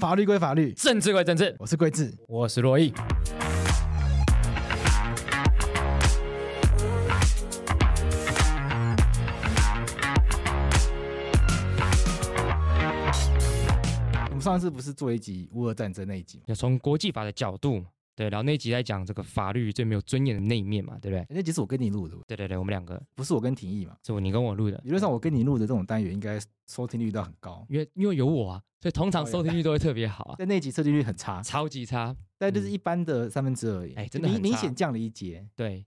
法律归法律，政治归政治。我是桂智，我是洛毅。我们上次不是做一集乌俄战争那一集吗？要从国际法的角度。对，然后那集在讲这个法律最没有尊严的那一面嘛，对不对？那集是我跟你录的，对对对，我们两个不是我跟廷义嘛，是我你跟我录的。理论上我跟你录的这种单元应该收听率都很高，因为因为有我啊，所以通常收听率都会特别好啊。但那集收听率很差，超级差，但就是一般的三分之二而已。哎，真的明明显降了一截。对，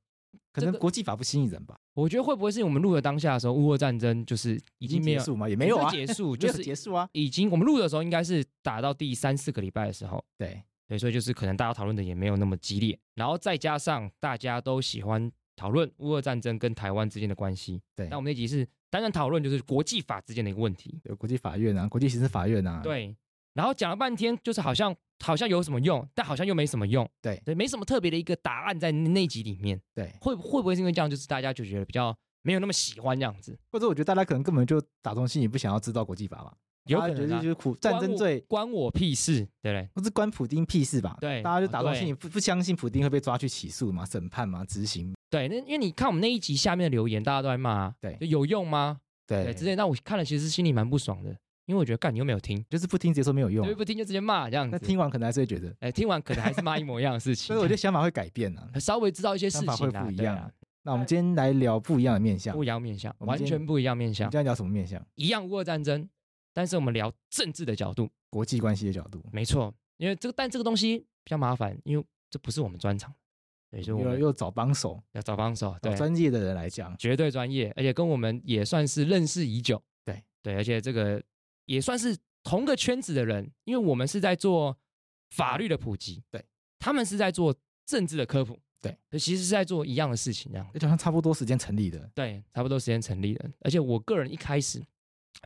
可能国际法不吸引人吧？我觉得会不会是我们录的当下的时候，乌俄战争就是已经没有结束吗？也没有啊，结束 就是结束啊，已经我们录的时候应该是打到第三四个礼拜的时候，对。对，所以就是可能大家讨论的也没有那么激烈，然后再加上大家都喜欢讨论乌俄战争跟台湾之间的关系。对，那我们那集是单纯讨论就是国际法之间的一个问题，有国际法院啊，国际刑事法院啊。对，然后讲了半天，就是好像好像有什么用，但好像又没什么用。对，对，没什么特别的一个答案在那集里面。对，会会不会是因为这样，就是大家就觉得比较没有那么喜欢这样子，或者我觉得大家可能根本就打从心里不想要知道国际法吧。有可能就是苦战争罪关我屁事，对不对？不是关普丁屁事吧？对，大家就打从心里不不相信普丁会被抓去起诉嘛、审判嘛、执行。对，那因为你看我们那一集下面的留言，大家都在骂，对，有用吗？对，之类。那我看了其实心里蛮不爽的，因为我觉得干你又没有听，就是不听直接说没有用，对，不听就直接骂这样子。那听完可能还是会觉得，哎，听完可能还是骂一模一样的事情。所以我觉得想法会改变啊，稍微知道一些事情会不一样。那我们今天来聊不一样的面相，不一样面相，完全不一样面相。今天聊什么面相？一样乌俄战争。但是我们聊政治的角度，国际关系的角度，没错。因为这个，但这个东西比较麻烦，因为这不是我们专长，所以说我们又找帮手，要找帮手，对专业的人来讲，绝对专业，而且跟我们也算是认识已久，对。对，而且这个也算是同个圈子的人，因为我们是在做法律的普及，对，他们是在做政治的科普，对，其实是在做一样的事情，这样，而且好像差不多时间成立的，对，差不多时间成立的，而且我个人一开始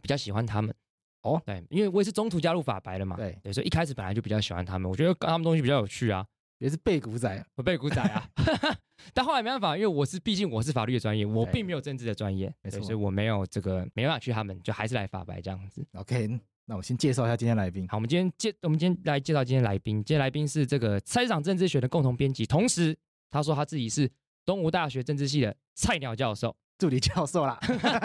比较喜欢他们。哦，对，因为我也是中途加入法白的嘛，对，对，所以一开始本来就比较喜欢他们，我觉得他们东西比较有趣啊，也是背古仔，我背古仔啊，但后来没办法，因为我是毕竟我是法律的专业，我并没有政治的专业，没错，所以我没有这个没办法去他们，就还是来法白这样子。OK，那我先介绍一下今天来宾。好，我们今天介，我们今天来介绍今天来宾，今天来宾是这个菜市场政治学的共同编辑，同时他说他自己是东吴大学政治系的菜鸟教授、助理教授啦。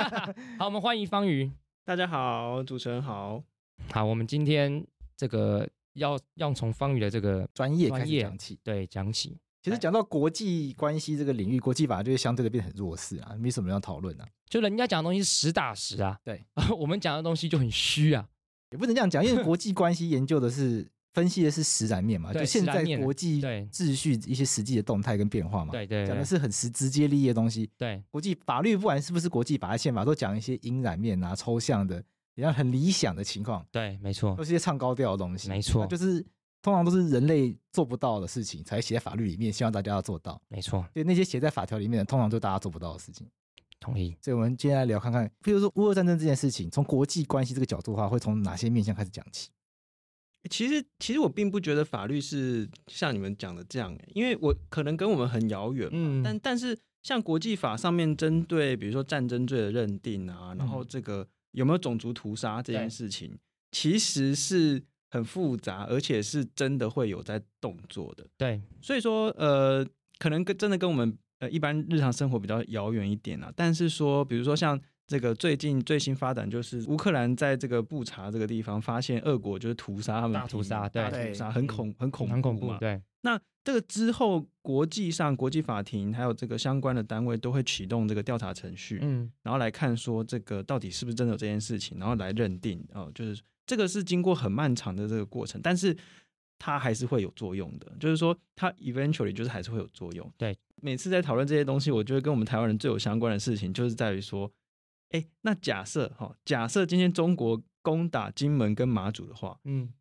好，我们欢迎方宇。大家好，主持人好。好，我们今天这个要要从方宇的这个专业开始讲起，对，讲起。其实讲到国际关系这个领域，国际法就会相对的变得很弱势啊，没什么要讨论啊。就人家讲的东西是实打实啊，对，我们讲的东西就很虚啊，也不能这样讲，因为国际关系研究的是分析的是实然面嘛，就现在国际秩序一些实际的动态跟变化嘛，对对，讲的是很实直接利益的东西。对，国际法律不管是不是国际法、宪法，都讲一些隐然面啊、抽象的。比较很理想的情况，对，没错，都是一些唱高调的东西，没错，就是通常都是人类做不到的事情，才写在法律里面，希望大家要做到，没错。对，那些写在法条里面的，通常都是大家做不到的事情。同意。所以，我们接下来聊看看，譬如说乌俄战争这件事情，从国际关系这个角度的话，会从哪些面向开始讲起？其实，其实我并不觉得法律是像你们讲的这样，因为我可能跟我们很遥远，嗯，但但是像国际法上面针对，比如说战争罪的认定啊，然后这个。嗯有没有种族屠杀这件事情，其实是很复杂，而且是真的会有在动作的。对，所以说，呃，可能跟真的跟我们呃一般日常生活比较遥远一点啊。但是说，比如说像这个最近最新发展，就是乌克兰在这个布查这个地方发现俄国就是屠杀他们，大屠杀，对，大屠杀很恐很恐很恐怖，对。那这个之后，国际上国际法庭还有这个相关的单位都会启动这个调查程序，嗯，然后来看说这个到底是不是真的有这件事情，然后来认定哦，就是这个是经过很漫长的这个过程，但是它还是会有作用的，就是说它 eventually 就是还是会有作用。对，每次在讨论这些东西，我觉得跟我们台湾人最有相关的事情，就是在于说，哎，那假设哈，假设今天中国攻打金门跟马祖的话，嗯。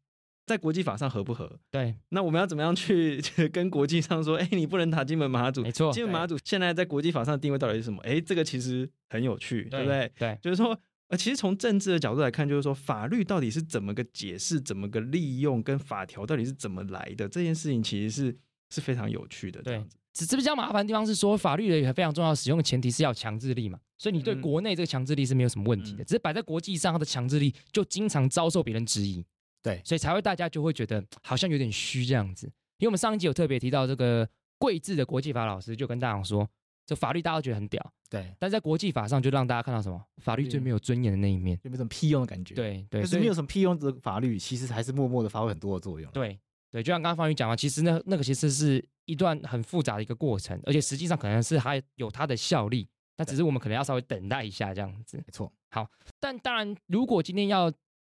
在国际法上合不合？对，那我们要怎么样去跟国际上说？哎，你不能打金门马祖。没错，金门马祖现在在国际法上的定位到底是什么？哎，这个其实很有趣，对，对不对？对，就是说，呃，其实从政治的角度来看，就是说，法律到底是怎么个解释，怎么个利用，跟法条到底是怎么来的？这件事情其实是是非常有趣的。对，只是比较麻烦的地方是说，法律的也非常重要，使用的前提是要强制力嘛。所以你对国内这个强制力是没有什么问题的，嗯、只是摆在国际上，它的强制力就经常遭受别人质疑。对，所以才会大家就会觉得好像有点虚这样子。因为我们上一集有特别提到这个贵智的国际法老师就跟大家说，这法律大家都觉得很屌，对，但在国际法上就让大家看到什么？法律最没有尊严的那一面，就没什么屁用的感觉。对对，所以没有什么屁用的法律，其实还是默默的发挥很多的作用。对对，就像刚刚方宇讲的，其实那那个其实是一段很复杂的一个过程，而且实际上可能是还有它的效力，那只是我们可能要稍微等待一下这样子。没错。好，但当然，如果今天要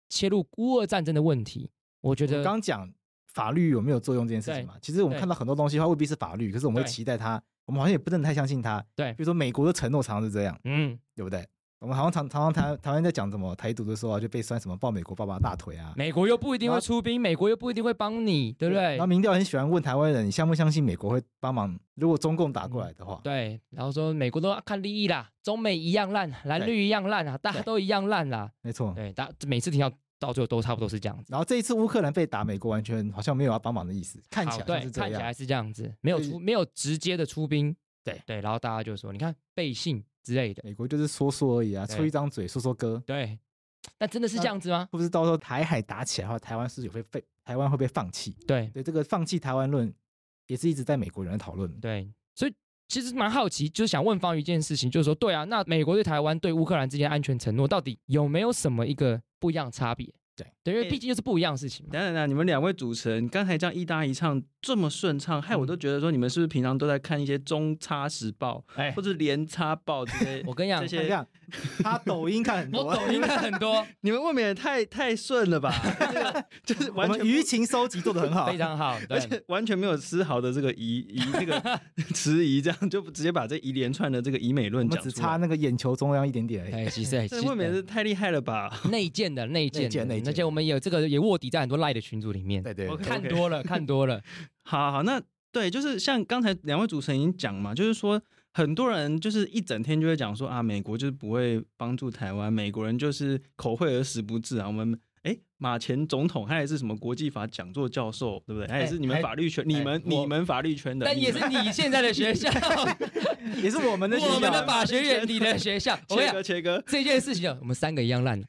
切入乌俄战争的问题，我觉得刚讲法律有没有作用这件事情嘛，其实我们看到很多东西，它未必是法律，可是我们会期待它，我们好像也不能太相信它。对，比如说美国的承诺常常是这样，嗯，对不对？我们好像常常常台台湾在讲什么台独的时候啊，就被酸什么抱美国爸爸大腿啊，美国又不一定会出兵，美国又不一定会帮你，对不对？然后民调很喜欢问台湾人，你相不相信美国会帮忙？如果中共打过来的话，对，然后说美国都要看利益啦，中美一样烂，蓝绿一样烂啊，大家都一样烂啦，没错，对，大每次听到。到最后都差不多是这样子，然后这一次乌克兰被打，美国完全好像没有要帮忙的意思，看起来对，看起来是这样子，没有出没有直接的出兵，对。对，然后大家就说，你看背信之类的，美国就是说说而已啊，出一张嘴说说歌，对，那真的是这样子吗？会不会到时候台海打起来的话，台湾是有会被台湾会被放弃？对对，这个放弃台湾论也是一直在美国人讨论，对，所以其实蛮好奇，就是想问方宇一件事情，就是说，对啊，那美国对台湾对乌克兰之间安全承诺到底有没有什么一个不一样的差别？对，对，因为毕竟就是不一样的事情嘛。等等等，你们两位主持人刚才这样一搭一唱这么顺畅，害我都觉得说你们是不是平常都在看一些中差时报，哎，或者连差报这些？我跟你讲，这些他抖音看很多，我抖音看很多，你们未免也太太顺了吧？就是完全舆情收集做得很好，非常好，而且完全没有丝毫的这个疑疑这个迟疑，这样就直接把这一连串的这个疑美论讲出来，只差那个眼球中央一点点而已。其实这未免是太厉害了吧？内建的内建的内建，而且我们有这个也卧底在很多赖的群组里面。对对，我看多了看多了。好好，那对，就是像刚才两位主持人已经讲嘛，就是说。很多人就是一整天就会讲说啊，美国就是不会帮助台湾，美国人就是口惠而实不至啊。我们哎，马前总统他也是什么国际法讲座教授，对不对？他也是你们法律圈，你们你们法律圈的，但也是你现在的学校，也是我们的学校，我们的法学院你的学校。切割切割，这件事情，我们三个一样烂。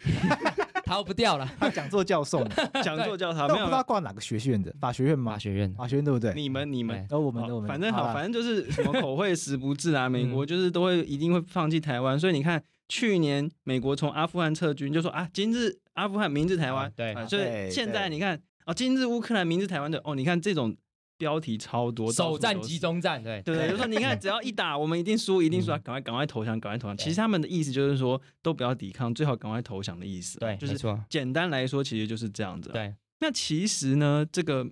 逃不掉了，他讲座教授，讲座教授，没有不知道挂哪个学院的，法学院吗？法学院，法学院对不对？你们你们，哦我们的我们，反正好，反正就是什么口惠实不至啊，美国就是都会一定会放弃台湾，所以你看去年美国从阿富汗撤军，就说啊，今日阿富汗，明日台湾，对，所以现在你看哦，今日乌克兰，明日台湾的哦，你看这种。标题超多，首战集中战，对对对，就说你看，只要一打，我们一定输，一定输，赶快赶快投降，赶快投降。其实他们的意思就是说，都不要抵抗，最好赶快投降的意思。对，就是简单来说，其实就是这样子。对，那其实呢，这个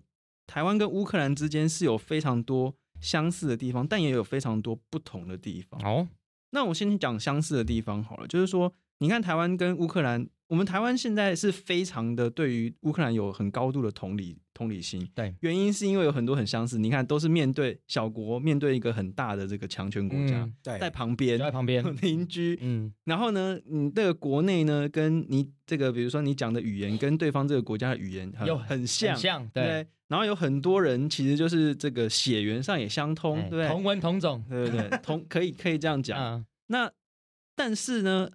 台湾跟乌克兰之间是有非常多相似的地方，但也有非常多不同的地方。哦，那我先讲相似的地方好了，就是说，你看台湾跟乌克兰。我们台湾现在是非常的对于乌克兰有很高度的同理同理心，对，原因是因为有很多很相似，你看都是面对小国，面对一个很大的这个强权国家，嗯、对，在旁边，在旁边。邻居，嗯，然后呢，你这个国内呢，跟你这个比如说你讲的语言跟对方这个国家的语言又很像，很像，对，对，然后有很多人其实就是这个血缘上也相通，对，对，同文同种，对对对，同可以可以这样讲，嗯、那但是呢？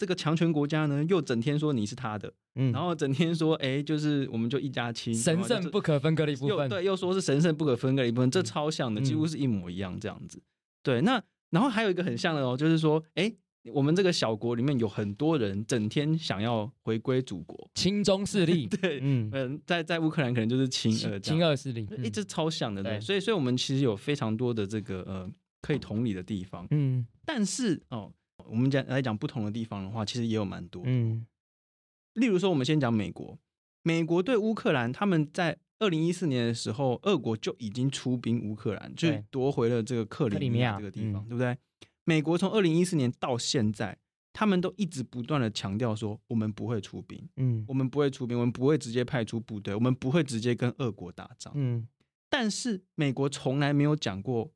这个强权国家呢，又整天说你是他的，嗯，然后整天说，哎，就是我们就一家亲，神圣不可分割的一部分，对，又说是神圣不可分割的一部分，这超像的，几乎是一模一样这样子。嗯、对，那然后还有一个很像的哦，就是说，哎，我们这个小国里面有很多人整天想要回归祖国，亲中势力，对，嗯。嗯，在在乌克兰可能就是亲俄亲俄势力，一直超像的，对，所以所以我们其实有非常多的这个呃可以同理的地方，嗯，但是哦。我们讲来讲不同的地方的话，其实也有蛮多。嗯，例如说，我们先讲美国，美国对乌克兰，他们在二零一四年的时候，俄国就已经出兵乌克兰，就夺回了这个克里米亚这个地方，对不对？美国从二零一四年到现在，他们都一直不断的强调说，我们不会出兵，嗯，我们不会出兵，我们不会直接派出部队，我们不会直接跟俄国打仗，嗯，但是美国从来没有讲过。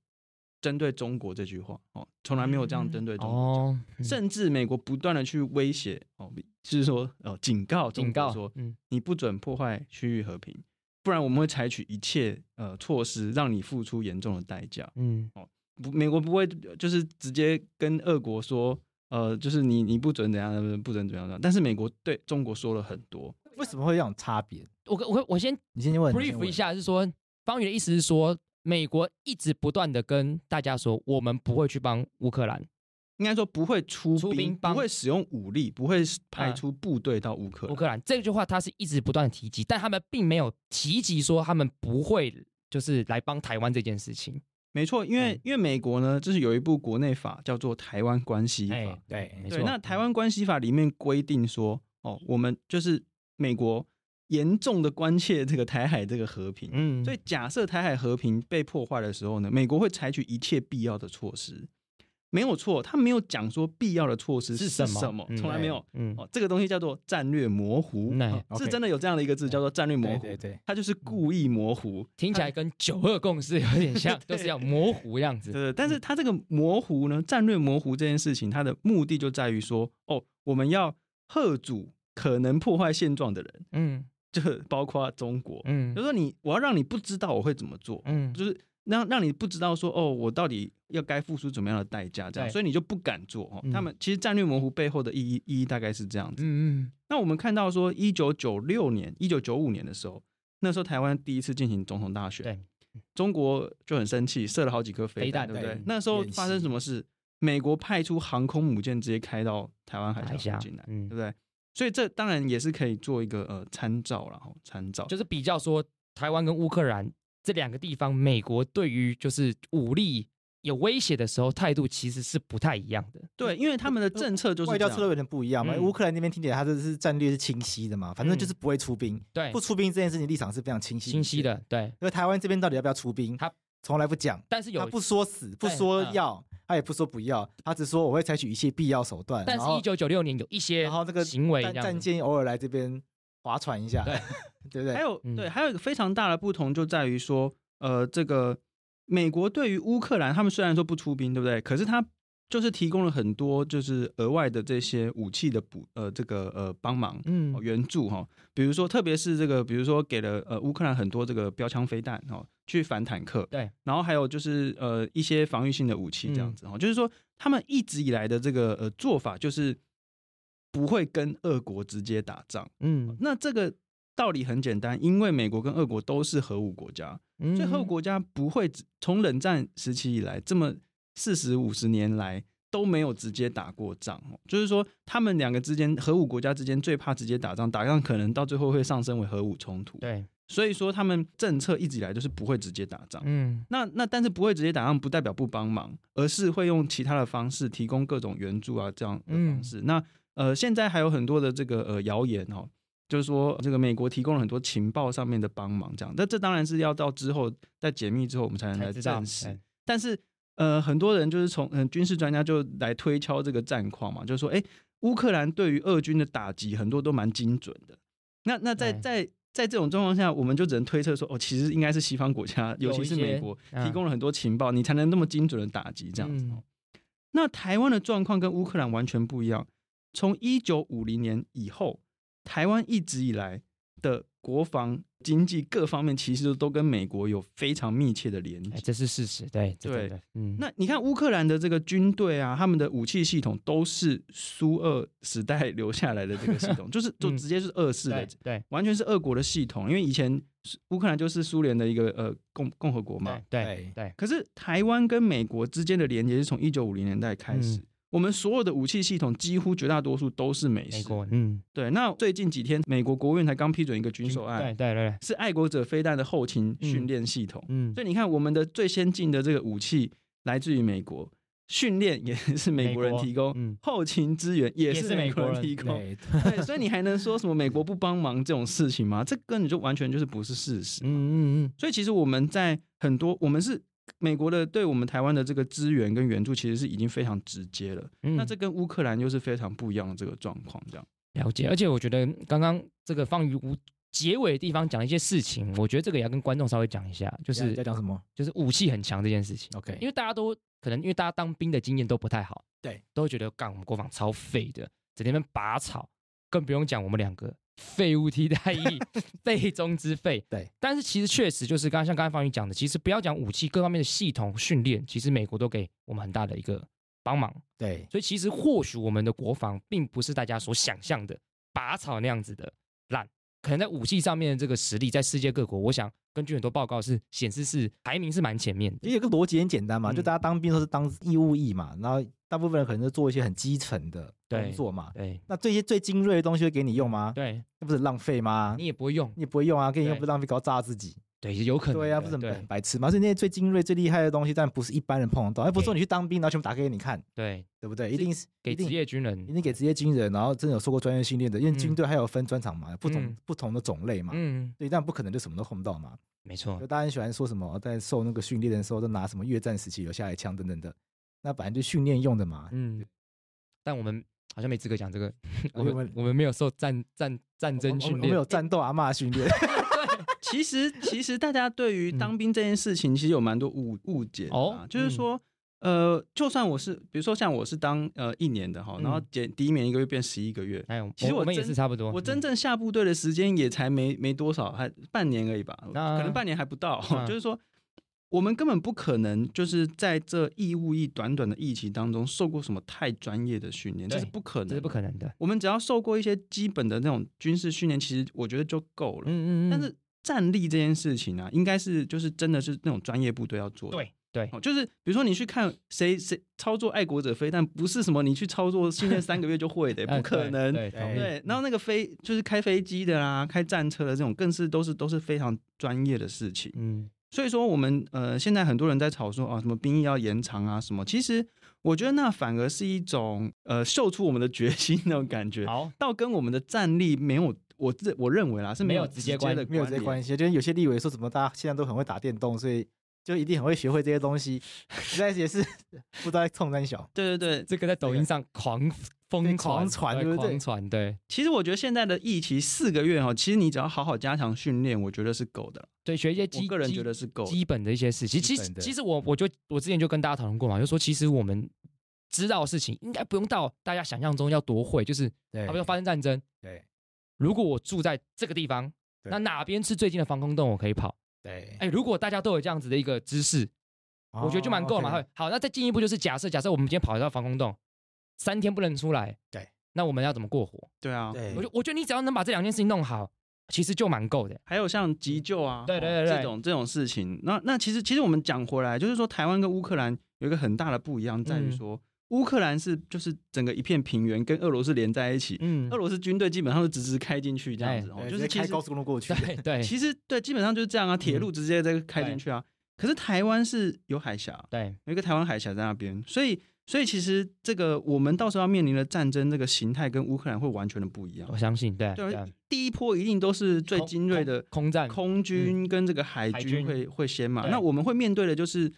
针对中国这句话哦，从来没有这样针对中国，哦嗯、甚至美国不断的去威胁哦，就是说呃，警告警告说，嗯，你不准破坏区域和平，不然我们会采取一切呃措施，让你付出严重的代价。嗯，哦，不，美国不会就是直接跟俄国说，呃，就是你你不准怎样，不准怎样怎样，但是美国对中国说了很多。为什么会这种差别？我我我先你先问 brief 一下，是说方宇的意思是说，美国一直不断的跟大家说，我们不会去帮乌克兰。应该说不会出兵，不会使用武力，不会派出部队到乌克兰。乌克兰这句话他是一直不断的提及，但他们并没有提及说他们不会就是来帮台湾这件事情。没错，因为、嗯、因为美国呢，就是有一部国内法叫做《台湾关系法》。欸、对，没错。对，那《台湾关系法》里面规定说，哦，我们就是美国严重的关切这个台海这个和平。嗯，所以假设台海和平被破坏的时候呢，美国会采取一切必要的措施。没有错，他没有讲说必要的措施是什么，从、嗯、来没有。嗯，哦，这个东西叫做战略模糊，是真的有这样的一个字，叫做战略模糊。对，对，对，它就是故意模糊，听起来跟九二共识有点像，就是要模糊样子。对，但是它这个模糊呢，战略模糊这件事情，它的目的就在于说，哦，我们要吓阻可能破坏现状的人，嗯，就包括中国，嗯，就是说你，我要让你不知道我会怎么做，嗯，就是。让让你不知道说哦，我到底要该付出怎么样的代价，这样，所以你就不敢做哦。他们其实战略模糊背后的意义意义大概是这样子。嗯嗯。那我们看到说，一九九六年、一九九五年的时候，那时候台湾第一次进行总统大选，对，中国就很生气，射了好几颗飞弹，对不对？那时候发生什么事？美国派出航空母舰直接开到台湾海峡进来，对不对？所以这当然也是可以做一个呃参照，然后参照就是比较说台湾跟乌克兰。这两个地方，美国对于就是武力有威胁的时候，态度其实是不太一样的。对，因为他们的政策就是外交策略有点不一样嘛。乌克兰那边听起来他这是战略是清晰的嘛，反正就是不会出兵。对，不出兵这件事情立场是非常清晰清晰的。对，因为台湾这边到底要不要出兵，他从来不讲。但是有他不说死，不说要，他也不说不要，他只说我会采取一切必要手段。但是，一九九六年有一些，然后这个行为，战舰偶尔来这边划船一下，对，对不对？还有对，还有一个非常大的不同就在于说。呃，这个美国对于乌克兰，他们虽然说不出兵，对不对？可是他就是提供了很多就是额外的这些武器的补呃这个呃帮忙，嗯，援助哈。比如说，特别是这个，比如说给了呃乌克兰很多这个标枪飞弹哦，去反坦克。对。然后还有就是呃一些防御性的武器这样子哈，嗯、就是说他们一直以来的这个呃做法就是不会跟俄国直接打仗。嗯。那这个。道理很简单，因为美国跟俄国都是核武国家，嗯、所以核武国家不会从冷战时期以来这么四十五十年来都没有直接打过仗。就是说，他们两个之间核武国家之间最怕直接打仗，打仗可能到最后会上升为核武冲突。对，所以说他们政策一直以来就是不会直接打仗。嗯，那那但是不会直接打仗，不代表不帮忙，而是会用其他的方式提供各种援助啊，这样的方式。嗯、那呃，现在还有很多的这个呃谣言哦。就是说，这个美国提供了很多情报上面的帮忙，这样。那这当然是要到之后在解密之后，我们才能来证实。但是，呃，很多人就是从嗯军事专家就来推敲这个战况嘛，就是说，哎，乌克兰对于俄军的打击很多都蛮精准的。那那在在在这种状况下，我们就只能推测说，哦，其实应该是西方国家，尤其是美国提供了很多情报，你才能那么精准的打击这样子。那台湾的状况跟乌克兰完全不一样，从一九五零年以后。台湾一直以来的国防、经济各方面，其实都跟美国有非常密切的连接，这是事实。对对对，嗯。那你看乌克兰的这个军队啊，他们的武器系统都是苏俄时代留下来的这个系统，就是就直接是俄式的，对，完全是俄国的系统。因为以前乌克兰就是苏联的一个呃共共和国嘛，对对。可是台湾跟美国之间的连接是从一九五零年代开始。我们所有的武器系统几乎绝大多数都是美式。美国，嗯，对。那最近几天，美国国务院才刚批准一个军售案，对对对，是爱国者飞弹的后勤训练系统。嗯，所以你看，我们的最先进的这个武器来自于美国，训练也是美国人提供，嗯，后勤资源也是美国人提供。对，对，所以你还能说什么美国不帮忙这种事情吗？这根本就完全就是不是事实。嗯嗯嗯。所以其实我们在很多，我们是。美国的对我们台湾的这个资源跟援助，其实是已经非常直接了。嗯、那这跟乌克兰又是非常不一样的这个状况，这样了解。而且我觉得刚刚这个放于无结尾的地方讲一些事情，我觉得这个也要跟观众稍微讲一下，就是在讲什么？就是武器很强这件事情。OK，因为大家都可能因为大家当兵的经验都不太好，对，都会觉得干我们国防超废的，整天拔草，更不用讲我们两个。废物替代役，废中之废。对，但是其实确实就是刚刚像刚才方宇讲的，其实不要讲武器各方面的系统训练，其实美国都给我们很大的一个帮忙。对，所以其实或许我们的国防并不是大家所想象的拔草那样子的烂，可能在武器上面的这个实力，在世界各国，我想根据很多报告是显示是排名是蛮前面的。也有个逻辑很简单嘛，就大家当兵都是当义务役嘛，然后大部分人可能是做一些很基层的工作嘛。对，那这些最精锐的东西会给你用吗？对，那不是浪费吗？你也不会用，你也不会用啊，给你用不是浪费，搞炸自己。对，有可能。对啊，不是很白痴嘛？所以那些最精锐、最厉害的东西，但不是一般人碰得到。哎，不是说你去当兵，然后全部打开给你看。对，对不对？一定是给职业军人，一定给职业军人，然后真的有受过专业训练的，因为军队还有分专长嘛，不同不同的种类嘛。嗯。对，但不可能就什么都碰不到嘛。没错。就大家很喜欢说什么，在受那个训练的时候都拿什么越战时期留下来枪等等的，那本来就训练用的嘛。嗯。但我们好像没资格讲这个，我们我们没有受战战战争训练，没有战斗阿妈训练。其实，其实大家对于当兵这件事情，其实有蛮多误误解哦。就是说，呃，就算我是，比如说像我是当呃一年的哈，然后减第一年一个月变十一个月，哎其实我们也是差不多。我真正下部队的时间也才没没多少，还半年而已吧，可能半年还不到。就是说，我们根本不可能就是在这义务役短短的疫情当中受过什么太专业的训练，这是不可能，这是不可能的。我们只要受过一些基本的那种军事训练，其实我觉得就够了。嗯嗯嗯。但是。战力这件事情啊，应该是就是真的是那种专业部队要做的。对对，就是比如说你去看谁谁操作爱国者飞弹，不是什么你去操作训练三个月就会的，不可能。对对，然后那个飞就是开飞机的啦，开战车的这种，更是都是都是非常专业的事情。嗯，所以说我们呃现在很多人在吵说啊什么兵役要延长啊什么，其实我觉得那反而是一种呃秀出我们的决心那种感觉，好，到跟我们的战力没有。我自我认为啦，是没有直接关的，没有直接关系。就是有些立委说什么，大家现在都很会打电动，所以就一定很会学会这些东西。实在也是 不知道在冲三小。对对对，这个在抖音上狂疯狂传，对不对？狂传。对，其实我觉得现在的疫情四个月哈，其实你只要好好加强训练，我觉得是够的。对，学一些基，个人觉得是够基本的一些事情。其实其实我我就我之前就跟大家讨论过嘛，就说其实我们知道的事情应该不用到大家想象中要多会，就是比说发生战争，对。如果我住在这个地方，那哪边是最近的防空洞，我可以跑。对，哎，如果大家都有这样子的一个知识，我觉得就蛮够了嘛。好，那再进一步就是假设，假设我们今天跑到防空洞，三天不能出来，对，那我们要怎么过活？对啊，我觉我觉得你只要能把这两件事情弄好，其实就蛮够的。还有像急救啊，对对对，这种这种事情，那那其实其实我们讲回来，就是说台湾跟乌克兰有一个很大的不一样，在于说。乌克兰是就是整个一片平原，跟俄罗斯连在一起。嗯，俄罗斯军队基本上是直直开进去这样子，哦，就是开高速公路过去。对 对，其实对，基本上就是这样啊，铁路直接在开进去啊。可是台湾是有海峡，对，有一个台湾海峡在那边，所以所以其实这个我们到时候要面临的战争这个形态跟乌克兰会完全的不一样。我相信，对对，第一波一定都是最精锐的空战，空军跟这个海军会会先嘛。那我们会面对的就是。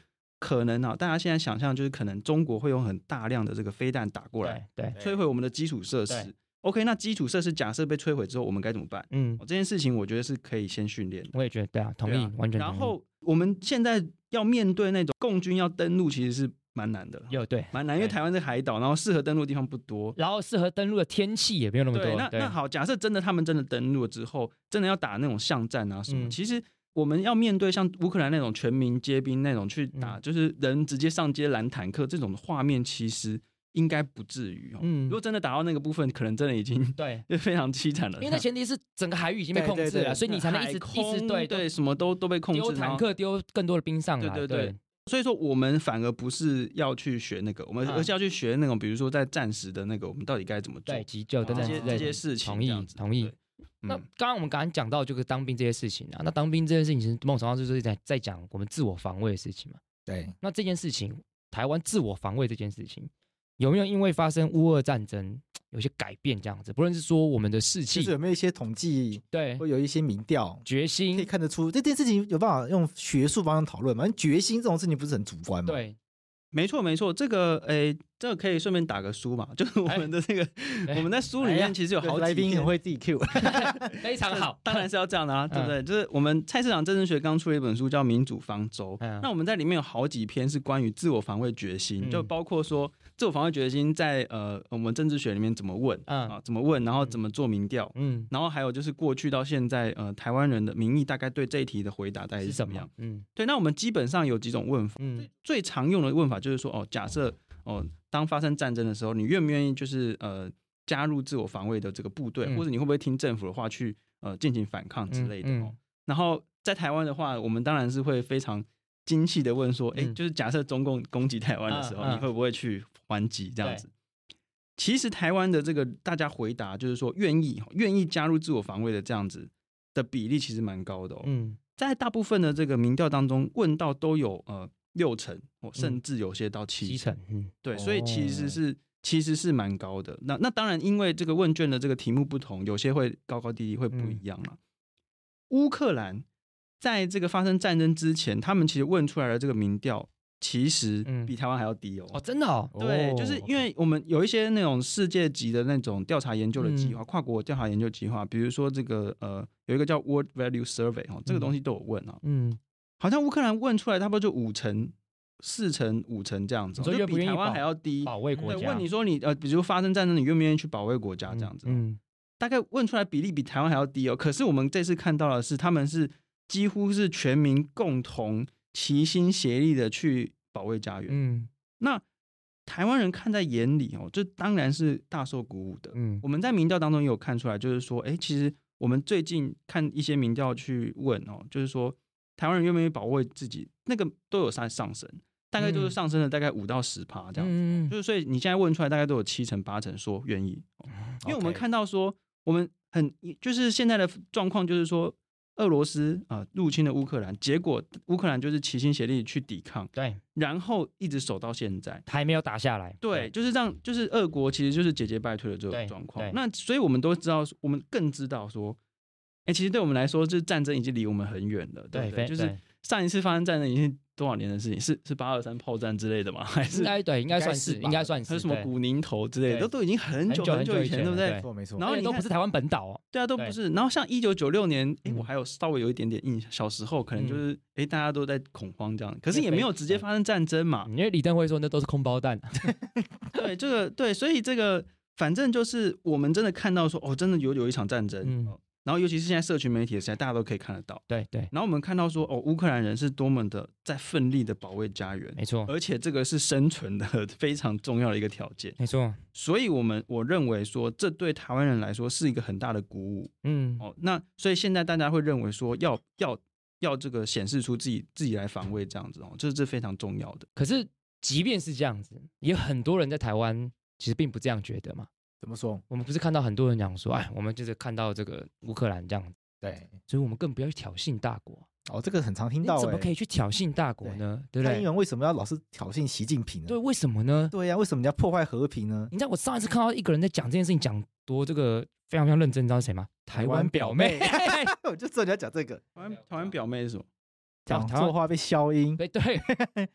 可能啊，大家现在想象就是可能中国会用很大量的这个飞弹打过来，对，摧毁我们的基础设施。OK，那基础设施假设被摧毁之后，我们该怎么办？嗯，这件事情我觉得是可以先训练的。我也觉得，对啊，同意，完全同意。然后我们现在要面对那种共军要登陆，其实是蛮难的。有对，蛮难，因为台湾是海岛，然后适合登陆的地方不多，然后适合登陆的天气也没有那么多。那那好，假设真的他们真的登陆了之后，真的要打那种巷战啊什么，其实。我们要面对像乌克兰那种全民皆兵那种去打，就是人直接上街拦坦克这种画面，其实应该不至于哦。嗯，如果真的打到那个部分，可能真的已经对，就 非常凄惨了。因为那前提是整个海域已经被控制了，所以你才能一直一直对对什么都都被控制。丢坦克，丢更多的兵上来。对对对。所以说，我们反而不是要去学那个，我们而是要去学那种，比如说在战时的那个，我们到底该怎么做？对，急救的这些这些事情。同意，同意。那刚刚我们刚刚讲到就是当兵这些事情啊，那当兵这件事情其实某种程度上就是在在讲我们自我防卫的事情嘛。对，那这件事情，台湾自我防卫这件事情，有没有因为发生乌俄战争有些改变这样子？不论是说我们的士气，就是有没有一些统计，对，会有一些民调决心，可以看得出这件事情有办法用学术方向讨论吗？决心这种事情不是很主观吗？对，没错没错，这个诶。这个可以顺便打个书嘛？就是我们的这个，我们在书里面其实有好几来宾很会 DQ，非常好，当然是要这样的啊，对不对？就是我们菜市场政治学刚出了一本书叫《民主方舟》，那我们在里面有好几篇是关于自我防卫决心，就包括说自我防卫决心在呃我们政治学里面怎么问啊，怎么问，然后怎么做民调，嗯，然后还有就是过去到现在呃台湾人的民意大概对这一题的回答大概是怎么样？嗯，对，那我们基本上有几种问法，嗯，最常用的问法就是说哦，假设哦。当发生战争的时候，你愿不愿意就是呃加入自我防卫的这个部队，或者你会不会听政府的话去呃进行反抗之类的哦。然后在台湾的话，我们当然是会非常惊奇的问说，哎，就是假设中共攻击台湾的时候，你会不会去还击这样子？其实台湾的这个大家回答就是说愿意，愿意加入自我防卫的这样子的比例其实蛮高的哦。嗯，在大部分的这个民调当中，问到都有呃六成，甚至有些到七成。嗯，对，所以其实是其实是蛮高的。那那当然，因为这个问卷的这个题目不同，有些会高高低低，会不一样嘛。乌克兰在这个发生战争之前，他们其实问出来的这个民调。其实比台湾还要低哦！哦，真的哦。对，就是因为我们有一些那种世界级的那种调查研究的计划，跨国调查研究计划，比如说这个呃，有一个叫 World Value Survey 哦，这个东西都有问啊。嗯，好像乌克兰问出来，差不多就五成、四成、五成这样子，所以比台湾还要低。保卫国家。问你说你呃，比如发生战争，你愿不愿意去保卫国家这样子？嗯，大概问出来比例比台湾还要低哦。可是我们这次看到的是，他们是几乎是全民共同。齐心协力的去保卫家园，嗯，那台湾人看在眼里哦，这当然是大受鼓舞的，嗯，我们在民调当中也有看出来，就是说，哎，其实我们最近看一些民调去问哦，就是说台湾人愿不愿意保卫自己，那个都有上上升，大概就是上升了大概五到十趴这样子，嗯，就是所以你现在问出来大概都有七成八成说愿意，因为我们看到说我们很就是现在的状况就是说。俄罗斯啊、呃、入侵了乌克兰，结果乌克兰就是齐心协力去抵抗，对，然后一直守到现在，还没有打下来，对，对。就是这样，就是俄国其实就是节节败退的这种状况。那所以我们都知道，我们更知道说，哎、欸，其实对我们来说，这战争已经离我们很远了，对，对，对，就是上一次发生战争已经。多少年的事情？是是八二三炮战之类的吗？还是应该对，应该算是，应该算是。还有什么古宁头之类的，都都已经很久很久以前，对不对？没错没错。然后你都不是台湾本岛哦。对啊，都不是。然后像一九九六年，哎，我还有稍微有一点点印象，小时候可能就是，哎，大家都在恐慌这样，可是也没有直接发生战争嘛。因为李登辉说那都是空包弹。对，这个对，所以这个反正就是我们真的看到说，哦，真的有有一场战争。然后，尤其是现在社群媒体的时代，大家都可以看得到。对对。然后我们看到说，哦，乌克兰人是多么的在奋力的保卫家园。没错。而且这个是生存的非常重要的一个条件。没错。所以，我们我认为说，这对台湾人来说是一个很大的鼓舞。嗯。哦，那所以现在大家会认为说要，要要要这个显示出自己自己来防卫这样子哦，这是这非常重要的。可是，即便是这样子，也有很多人在台湾其实并不这样觉得嘛。怎么说？我们不是看到很多人讲说，哎，我们就是看到这个乌克兰这样。对，所以我们更不要去挑衅大国哦。这个很常听到，怎么可以去挑衅大国呢？对不对？蔡英文为什么要老是挑衅习近平呢？对，为什么呢？对呀，为什么你要破坏和平呢？你知道我上一次看到一个人在讲这件事情，讲多这个非常非常认真，你知道是谁吗？台湾表妹，我就知道你要讲这个。台湾台湾表妹是什么？讲错话被消音。对对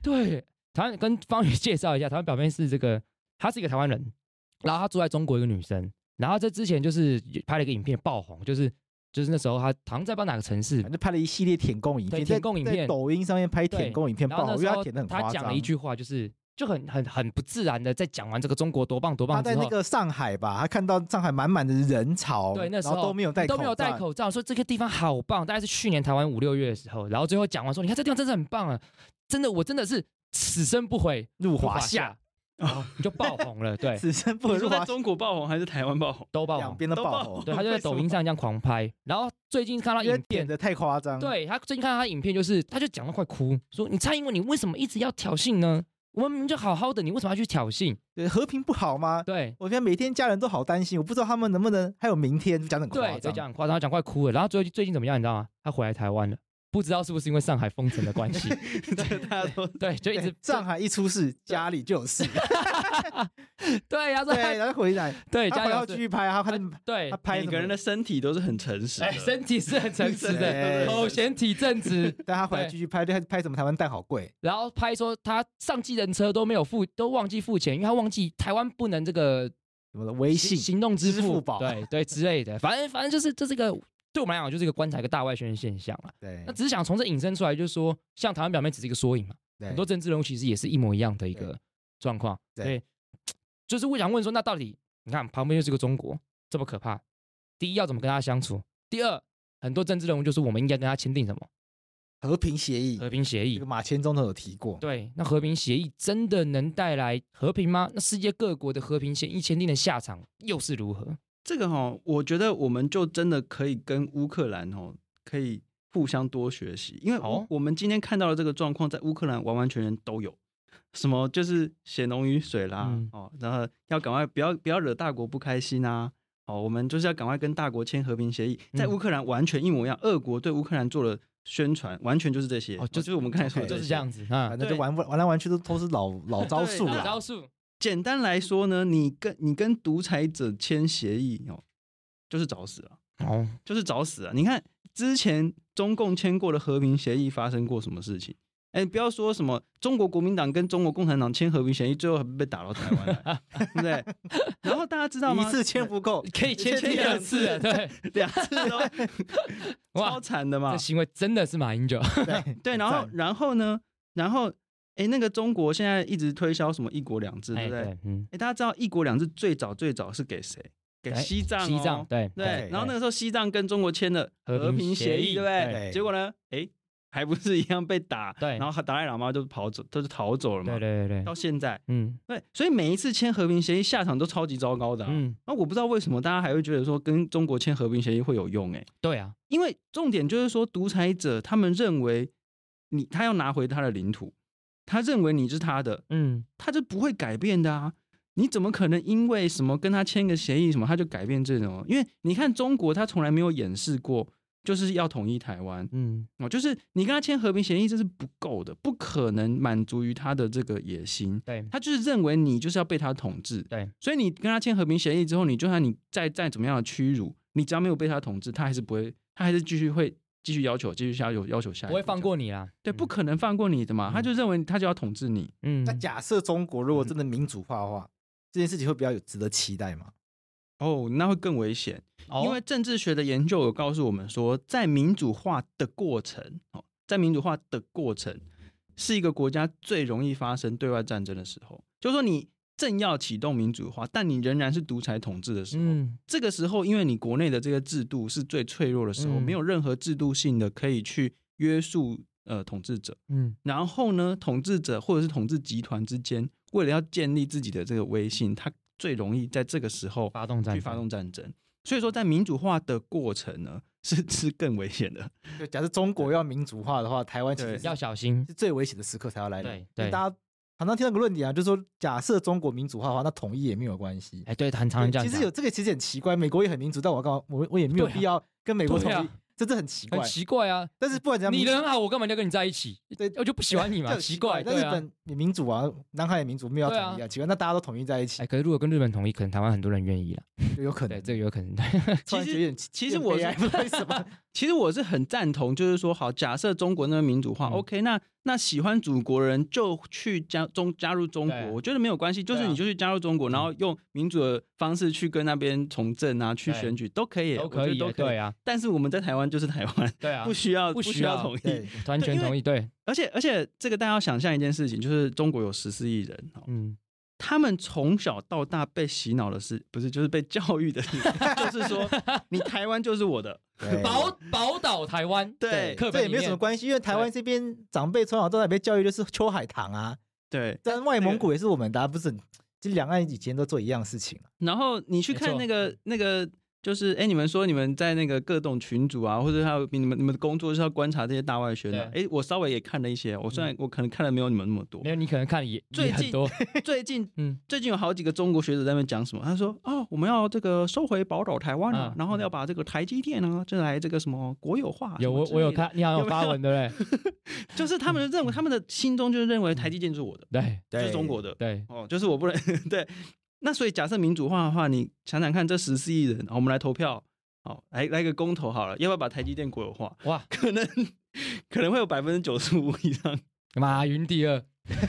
对，台湾跟方宇介绍一下，台湾表妹是这个，她是一个台湾人，然后她住在中国一个女生，然后在之前就是拍了一个影片爆红，就是。就是那时候，他好像在不知道哪个城市，就拍了一系列舔共影片，舔共影片，抖音上面拍舔共影片，爆，因为他舔的很夸张。他讲了一句话，就是就很很很不自然的在讲完这个中国多棒多棒他在那个上海吧，他看到上海满满的人潮，对，那时候都没有戴都没有戴口罩，说这个地方好棒。大概是去年台湾五六月的时候，然后最后讲完说，你看这地方真的很棒啊，真的，我真的是此生不悔入华夏。哦，你就爆红了，对，此生不悔。是在中国爆红还是台湾爆红？都爆红，两边都爆红。对，他就在抖音上这样狂拍，然后最近看到影片的太夸张。对，他最近看到他影片，就是他就讲到快哭，说你蔡英文，你为什么一直要挑衅呢？我们明明就好好的，你为什么要去挑衅？对，和平不好吗？对，我现在每天家人都好担心，我不知道他们能不能还有明天，讲得很夸张。对，讲很夸张，他讲快哭了。然后最最近怎么样？你知道吗？他回来台湾了。不知道是不是因为上海封城的关系，对，大家都 对，就一直上海一出事，家里就有事。对，然后对，然后回来，对，他要继续拍，他拍，对，他拍每个人的身体都是很诚实，哎，身体是很诚实的，口嫌体正直。但他回来继续拍，拍拍什么？台湾蛋好贵，然后拍说他上计程车都没有付，都忘记付钱，因为他忘记台湾不能这个什么的微信。行动支付。宝，对对之类的，反正反正就是这是个。对我们来讲，就是一个观察一个大外宣现象啊。对，那只是想从这引申出来，就是说，像台湾表妹只是一个缩影嘛。对，很多政治人物其实也是一模一样的一个状况。对，对，就是我想问说，那到底你看旁边又是个中国，这么可怕？第一，要怎么跟他相处？第二，很多政治人物就是我们应该跟他签订什么和平协议？和平协议，这个马前总统有提过。对，那和平协议真的能带来和平吗？那世界各国的和平协议签订的下场又是如何？这个哈，我觉得我们就真的可以跟乌克兰哦，可以互相多学习，因为我们今天看到的这个状况，在乌克兰完完全全都有，什么就是血浓于水啦，嗯、哦，然后要赶快不要不要惹大国不开心啊，哦，我们就是要赶快跟大国签和平协议，在乌克兰完全一模一样，俄国对乌克兰做了宣传，完全就是这些，哦，就就是我们刚才说的就是这样子啊，反正就玩玩来玩去都都是老老招数了，老招。数。简单来说呢，你跟你跟独裁者签协议哦，就是找死啊！哦，就是找死啊！你看之前中共签过的和平协议发生过什么事情？哎，不要说什么中国国民党跟中国共产党签和平协议，最后还被打到台湾来，对不对？然后大家知道吗？一次签不够，可以签签两次，对，两次都超惨的嘛！这行为真的是马英九，对对。然后然后呢？然后。哎，那个中国现在一直推销什么一国两制，对不对？嗯。哎，大家知道一国两制最早最早是给谁？给西藏。西藏。对对。然后那个时候西藏跟中国签了和平协议，对不对？结果呢？哎，还不是一样被打。对。然后达赖喇嘛就跑走，都是逃走了嘛。对对对。到现在，嗯，对。所以每一次签和平协议下场都超级糟糕的。嗯。那我不知道为什么大家还会觉得说跟中国签和平协议会有用？哎。对啊。因为重点就是说，独裁者他们认为你他要拿回他的领土。他认为你是他的，嗯，他就不会改变的啊！你怎么可能因为什么跟他签个协议什么，他就改变这种？因为你看中国，他从来没有掩饰过就是要统一台湾，嗯，哦，就是你跟他签和平协议，这是不够的，不可能满足于他的这个野心。对，他就是认为你就是要被他统治。对，所以你跟他签和平协议之后，你就算你再再怎么样的屈辱，你只要没有被他统治，他还是不会，他还是继续会。继续要求，继续下有要求下，不会放过你啊！对，不可能放过你的嘛！他就认为他就要统治你。嗯，那假设中国如果真的民主化的话，这件事情会比较有值得期待吗？哦，那会更危险，因为政治学的研究有告诉我们说，在民主化的过程，哦，在民主化的过程是一个国家最容易发生对外战争的时候，就是说你。正要启动民主化，但你仍然是独裁统治的时候，嗯、这个时候，因为你国内的这个制度是最脆弱的时候，嗯、没有任何制度性的可以去约束呃统治者，嗯，然后呢，统治者或者是统治集团之间，为了要建立自己的这个威信，他最容易在这个时候发动战争，去发动战争。所以说，在民主化的过程呢，是是更危险的。就假设中国要民主化的话，台湾其实要小心，是最危险的时刻才要来临。对，对大家。常常听到个论点啊，就是说，假设中国民主化的话，那统一也没有关系。哎，对，很常这样。其实有这个，其实很奇怪。美国也很民主，但我干嘛？我我也没有必要跟美国统一。真的很奇怪，很奇怪啊！但是不管怎样，你人很好，我干嘛要跟你在一起？对，我就不喜欢你嘛，奇怪。但日本也民主啊，南海也民主，没有要统一啊，奇怪。那大家都统一在一起。哎，可是如果跟日本统一，可能台湾很多人愿意了，有可能，这个有可能。其实，其实我是为什么？其实我是很赞同，就是说，好，假设中国那边民主化，OK，那那喜欢祖国人就去加中加入中国，我觉得没有关系，就是你就去加入中国，然后用民主的方式去跟那边从政啊，去选举都可以，都可以，都可以啊。但是我们在台湾就是台湾。对啊，不需要不需要同意，完全同意。对，而且而且这个大家要想象一件事情，就是中国有十四亿人，嗯，他们从小到大被洗脑的是不是就是被教育的事，就是说 你台湾就是我的，宝宝岛台湾，对，这也没有什么关系，因为台湾这边长辈从小到大被教育的是秋海棠啊，对，但外蒙古也是我们的，不是？这两岸以前都做一样事情。然后你去看那个那个。就是哎，你们说你们在那个各种群组啊，或者还有你们你们的工作是要观察这些大外宣的。哎，我稍微也看了一些，我虽然我可能看的没有你们那么多，没有你可能看也最近最近 嗯，最近有好几个中国学者在那边讲什么？他说哦，我们要这个收回宝岛台湾啊，然后要把这个台积电呢，就来这个什么国有化。有我我有看，你好像有发文对不对？就是他们认为他们的心中就是认为台积电是我的，对，就是中国的，对，哦，就是我不能 对。那所以假设民主化的话，你想想看，这十四亿人，我们来投票。好，来来个公投好了，要不要把台积电国有化？哇，可能 可能会有百分之九十五以上，马云第二，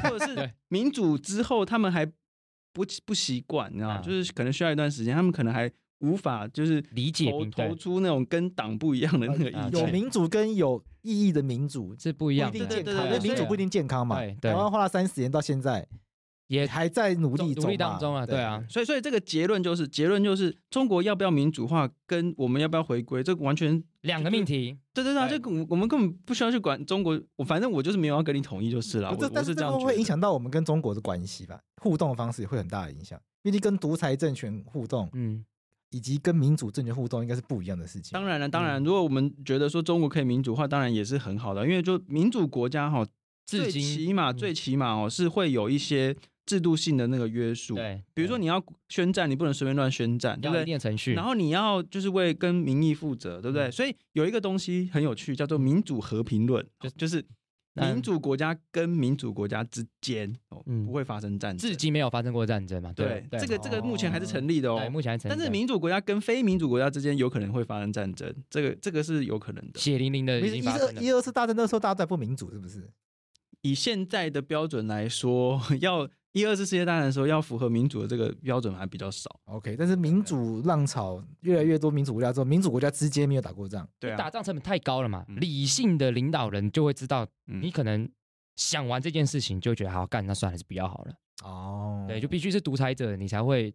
或者是民主之后他们还不不习惯，你知道吗？就是可能需要一段时间，他们可能还无法就是理解投出那种跟党不一样的那个意见。有民主跟有意义的民主是不一样的，不一定健康，因为民主不一定健康嘛。台湾花了三十年到现在。也还在努力努力当中啊，对啊，所以所以这个结论就是结论就是中国要不要民主化，跟我们要不要回归，这完全两个命题。对对对，这个我们根本不需要去管中国，我反正我就是没有要跟你统一就是了。我我是这样觉得。会影响到我们跟中国的关系吧？互动的方式也会很大的影响，毕竟跟独裁政权互动，嗯，以及跟民主政权互动应该是不一样的事情。当然了，当然，如果我们觉得说中国可以民主化，当然也是很好的，因为就民主国家哈，最起码最起码哦是会有一些。制度性的那个约束，对，比如说你要宣战，你不能随便乱宣战，对不对？程序。然后你要就是为跟民意负责，对不对？所以有一个东西很有趣，叫做民主和平论，就就是民主国家跟民主国家之间哦不会发生战争，至今没有发生过战争嘛？对，这个这个目前还是成立的哦，目前还成立。但是民主国家跟非民主国家之间有可能会发生战争，这个这个是有可能的，血淋淋的。一二一二次大战那时候大家在不民主，是不是？以现在的标准来说，要。一二次世界大战的时候，要符合民主的这个标准还比较少。OK，但是民主浪潮越来越多，民主国家之后，民主国家之间没有打过仗，对、啊，打仗成本太高了嘛。嗯、理性的领导人就会知道，你可能想完这件事情，就觉得好干，那算了，还是比较好了。哦，对，就必须是独裁者，你才会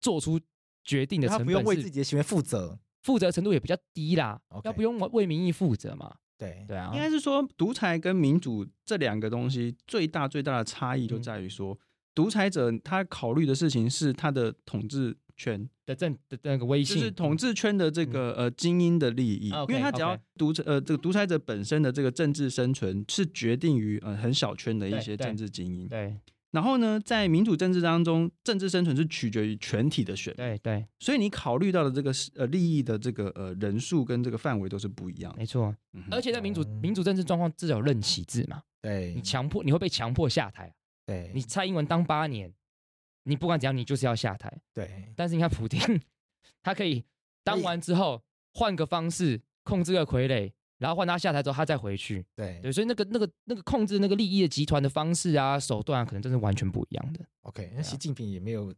做出决定的成本，他不用为自己的行为负责，负责程度也比较低啦。要不用为民意负责嘛。对对啊，应该是说独裁跟民主这两个东西最大最大的差异就在于说，独、嗯、裁者他考虑的事情是他的统治圈的政的那个威信，就是统治圈的这个、嗯、呃精英的利益，嗯、因为他只要独呃这个独裁者本身的这个政治生存是决定于呃很小圈的一些政治精英。对。对然后呢，在民主政治当中，政治生存是取决于全体的选民。对对，所以你考虑到的这个呃利益的这个呃人数跟这个范围都是不一样。没错，嗯、而且在民主民主政治状况，至少有任期制嘛。对，你强迫你会被强迫下台。对，你蔡英文当八年，你不管怎样，你就是要下台。对，但是你看普京，他可以当完之后换个方式控制个傀儡。然后换他下台之后，他再回去。对对，所以那个那个那个控制那个利益的集团的方式啊、手段啊，可能真是完全不一样的。OK，那习近平也没有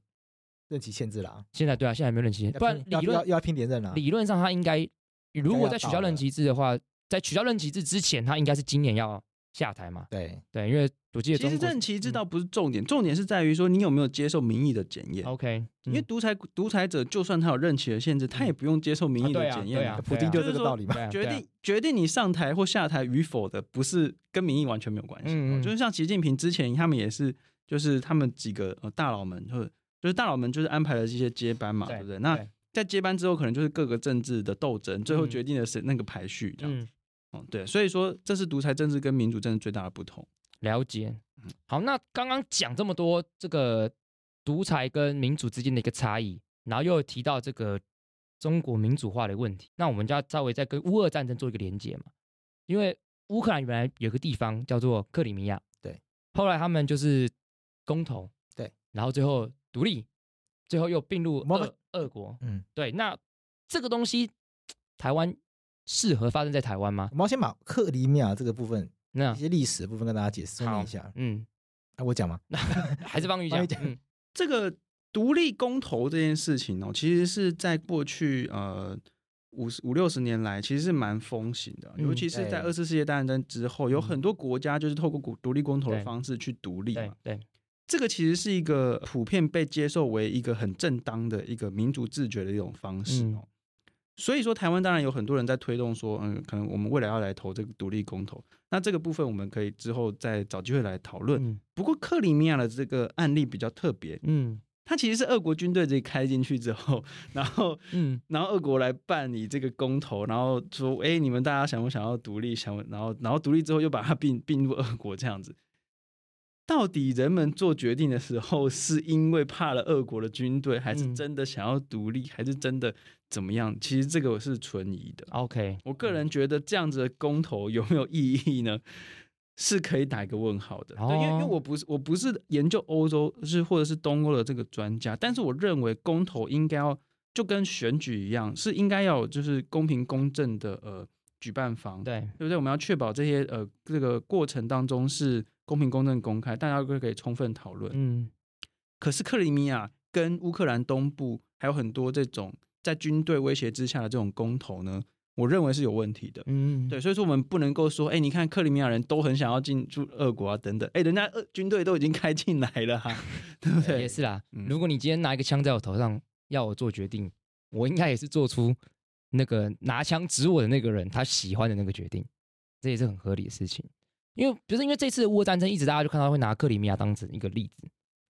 任期限制啦。现在对啊，现在还没有任期限制，不然理论要要拼连任啊。理论上他应该，如果在取消任期制的话，在取消任期制之前，他应该是今年要下台嘛？对对，因为我记得其实任期制倒不是重点，重点是在于说你有没有接受民意的检验。OK，因为独裁独裁者就算他有任期的限制，他也不用接受民意的检验。普京就这个道理嘛。决定决定你上台或下台与否的，不是跟民意完全没有关系。就是像习近平之前，他们也是，就是他们几个呃大佬们，或者就是大佬们，就是安排了这些接班嘛，对不对？那在接班之后，可能就是各个政治的斗争，最后决定的是那个排序这样子。哦，对，所以说这是独裁政治跟民主政治最大的不同。了解，好，那刚刚讲这么多这个独裁跟民主之间的一个差异，然后又提到这个中国民主化的问题，那我们就要稍微再跟乌俄战争做一个连接嘛。因为乌克兰原来有个地方叫做克里米亚，对，后来他们就是公投，对，然后最后独立，最后又并入俄俄国，嗯，对，那这个东西台湾。适合发生在台湾吗？我们要先把克里米亚这个部分，那一些历史的部分跟大家解释一下。嗯，那我讲吗？还是帮你讲？嗯，这个独立公投这件事情哦，其实是在过去呃五十五六十年来，其实是蛮风行的。尤其是在二次世界大战之后，有很多国家就是透过独立公投的方式去独立嘛。对，这个其实是一个普遍被接受为一个很正当的一个民族自觉的一种方式哦。所以说，台湾当然有很多人在推动说，嗯，可能我们未来要来投这个独立公投。那这个部分我们可以之后再找机会来讨论。嗯、不过，克里米亚的这个案例比较特别，嗯，它其实是俄国军队这开进去之后，然后，嗯，然后俄国来办理这个公投，然后说，哎，你们大家想不想要独立？想，然后，然后独立之后又把它并并入俄国这样子。到底人们做决定的时候，是因为怕了俄国的军队，还是真的想要独立，还是真的怎么样？其实这个我是存疑的。OK，我个人觉得这样子的公投有没有意义呢？是可以打一个问号的。对，因为因为我不是我不是研究欧洲是或者是东欧的这个专家，但是我认为公投应该要就跟选举一样，是应该要有就是公平公正的呃举办方，对对不对？我们要确保这些呃这个过程当中是。公平、公正、公开，大家都可以充分讨论。嗯，可是克里米亚跟乌克兰东部还有很多这种在军队威胁之下的这种公投呢，我认为是有问题的。嗯，对，所以说我们不能够说，哎、欸，你看克里米亚人都很想要进驻俄国啊，等等，哎、欸，人家俄军队都已经开进来了哈、啊，对不对？也是啦。如果你今天拿一个枪在我头上要我做决定，我应该也是做出那个拿枪指我的那个人他喜欢的那个决定，这也是很合理的事情。因为不是因为这次的乌俄战争，一直大家就看到会拿克里米亚当成一个例子，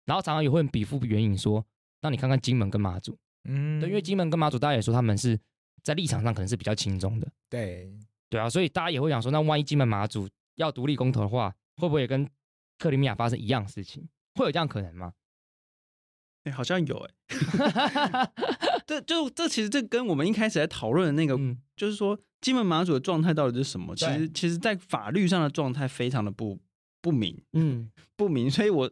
然后常常也会比附原因说，那你看看金门跟马祖，嗯，对，因为金门跟马祖，大家也说他们是在立场上可能是比较轻中的。对，对啊，所以大家也会想说，那万一金门马祖要独立公投的话，会不会也跟克里米亚发生一样事情？会有这样可能吗？哎、欸，好像有哎、欸。这就这其实这跟我们一开始在讨论的那个，嗯、就是说金门马祖的状态到底是什么？其实其实，在法律上的状态非常的不不明，嗯，不明。所以我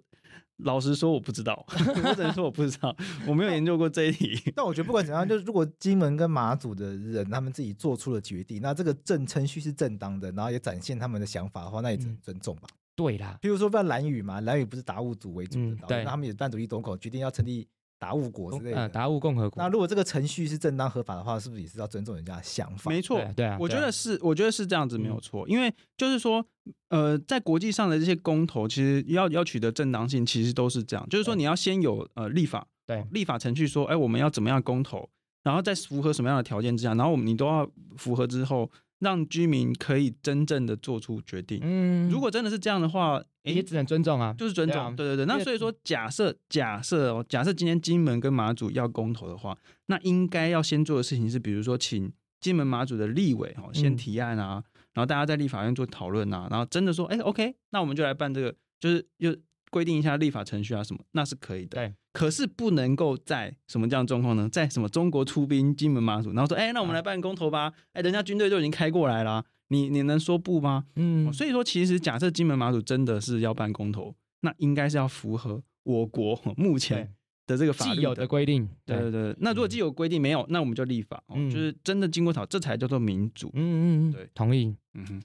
老实说，我不知道，我只能说我不知道，我没有研究过这一题。但我觉得不管怎样，就是如果金门跟马祖的人他们自己做出了决定，那这个正程序是正当的，然后也展现他们的想法的话，那也只能尊重吧。嗯、对啦，比如说，不然兰屿嘛，蓝屿不是达悟族为主的，嗯、对，那他们也办独立公投，决定要成立。达悟国之类的，达悟共和国。那如果这个程序是正当合法的话，是不是也是要尊重人家的想法？没错，对啊，我觉得是，我觉得是这样子没有错。因为就是说，呃，在国际上的这些公投，其实要要取得正当性，其实都是这样。就是说，你要先有呃立法，对，立法程序说，哎，我们要怎么样公投，然后在符合什么样的条件之下，然后我们你都要符合之后。让居民可以真正的做出决定。嗯，如果真的是这样的话，也只能尊重啊，就是尊重。对对对。那所以说，假设假设哦，假设今天金门跟马祖要公投的话，那应该要先做的事情是，比如说请金门马祖的立委哦先提案啊，然后大家在立法院做讨论啊，然后真的说，哎，OK，那我们就来办这个，就是又规定一下立法程序啊什么，那是可以的。对。可是不能够在什么这样的状况呢？在什么中国出兵金门马祖，然后说，哎、欸，那我们来办公投吧。哎、欸，人家军队都已经开过来了，你你能说不吗？嗯，所以说其实假设金门马祖真的是要办公投，那应该是要符合我国目前的这个法律既有的规定。对对对。那如果既有规定没有，那我们就立法，嗯、就是真的经过讨，这才叫做民主。嗯嗯嗯，对，同意。嗯哼。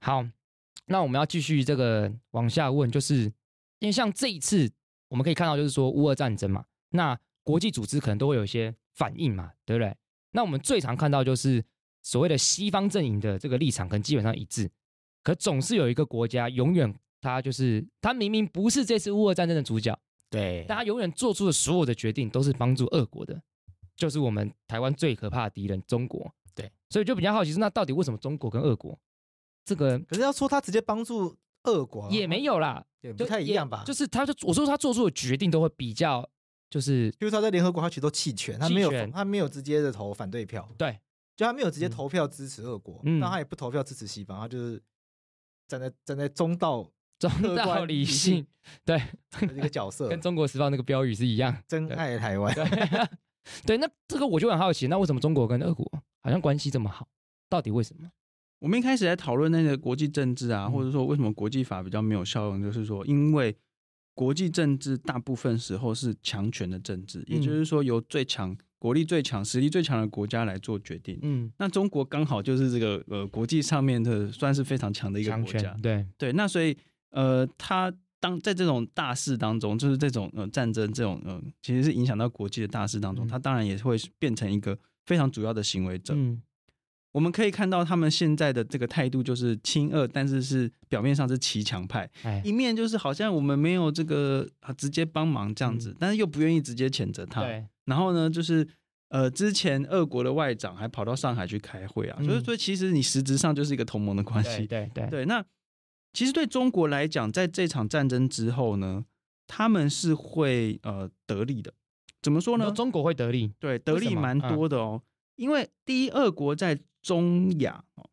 好，那我们要继续这个往下问，就是因为像这一次。我们可以看到，就是说乌俄战争嘛，那国际组织可能都会有一些反应嘛，对不对？那我们最常看到就是所谓的西方阵营的这个立场可能基本上一致，可总是有一个国家永远他就是他明明不是这次乌俄战争的主角，对，但他永远做出的所有的决定都是帮助俄国的，就是我们台湾最可怕的敌人中国，对，所以就比较好奇是那到底为什么中国跟俄国这个？可是要说他直接帮助。俄国也没有啦，也不太一样吧？就是他，就我说他做出的决定都会比较，就是，比如他在联合国他其实都弃权，他没有他没有直接的投反对票，对，就他没有直接投票支持俄国，那他也不投票支持西方，他就是站在站在中道 中道理性对一个角色，跟中国时报那个标语是一样，真爱台湾。对，那这个我就很好奇，那为什么中国跟俄国好像关系这么好？到底为什么？我们一开始在讨论那个国际政治啊，或者说为什么国际法比较没有效用，就是说，因为国际政治大部分时候是强权的政治，也就是说由最强、国力最强、实力最强的国家来做决定。嗯，那中国刚好就是这个呃国际上面的算是非常强的一个国家。对对，那所以呃，他当在这种大事当中，就是这种呃战争这种呃，其实是影响到国际的大事当中，他当然也会变成一个非常主要的行为者。嗯。我们可以看到他们现在的这个态度就是亲恶，但是是表面上是骑墙派，哎、一面就是好像我们没有这个直接帮忙这样子，嗯、但是又不愿意直接谴责他。对然后呢，就是呃，之前俄国的外长还跑到上海去开会啊，所以、嗯、所以其实你实质上就是一个同盟的关系。对对对，对。那其实对中国来讲，在这场战争之后呢，他们是会呃得利的。怎么说呢？中国会得利，对，得利蛮多的哦。因为第一，俄国在中亚哦、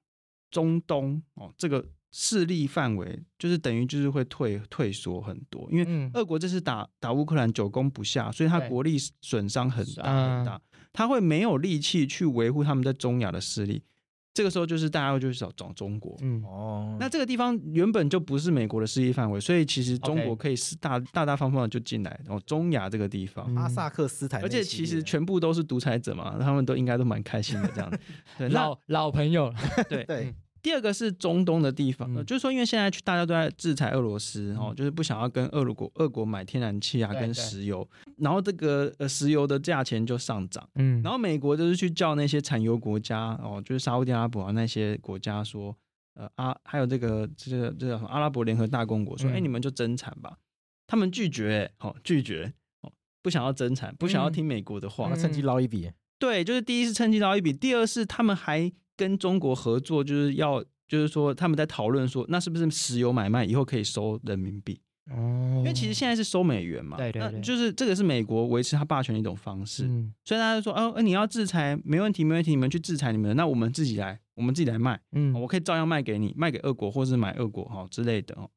中东哦这个势力范围，就是等于就是会退退缩很多。因为俄国这次打打乌克兰久攻不下，所以他国力损伤很大很大，他会没有力气去维护他们在中亚的势力。这个时候就是大家就是找找中国，嗯。哦，那这个地方原本就不是美国的势力范围，所以其实中国可以是大大大方方的就进来，然后中亚这个地方，阿萨克斯坦，而且其实全部都是独裁者嘛，他们都应该都蛮开心的这样子，对老老朋友，对对。第二个是中东的地方，嗯、就是说，因为现在大家都在制裁俄罗斯，哦、嗯，就是不想要跟俄罗国、俄国买天然气啊，跟石油，然后这个呃石油的价钱就上涨，嗯，然后美国就是去叫那些产油国家，哦，就是沙乌地阿拉伯啊那些国家说，呃啊，还有这个这个这个阿拉伯联合大公国说，哎、嗯，你们就增产吧，他们拒绝，哦，拒绝，哦，不想要增产，不想要听美国的话，趁机捞一笔，对，就是第一是趁机捞一笔，第二是他们还。跟中国合作，就是要，就是说他们在讨论说，那是不是石油买卖以后可以收人民币？哦，因为其实现在是收美元嘛，对对对，就是这个是美国维持他霸权的一种方式。嗯，所以大家就说，哦，你要制裁，没问题，没问题，你们去制裁你们，那我们自己来，我们自己来卖，嗯，我可以照样卖给你，卖给俄国，或是买俄国哈之类的哦。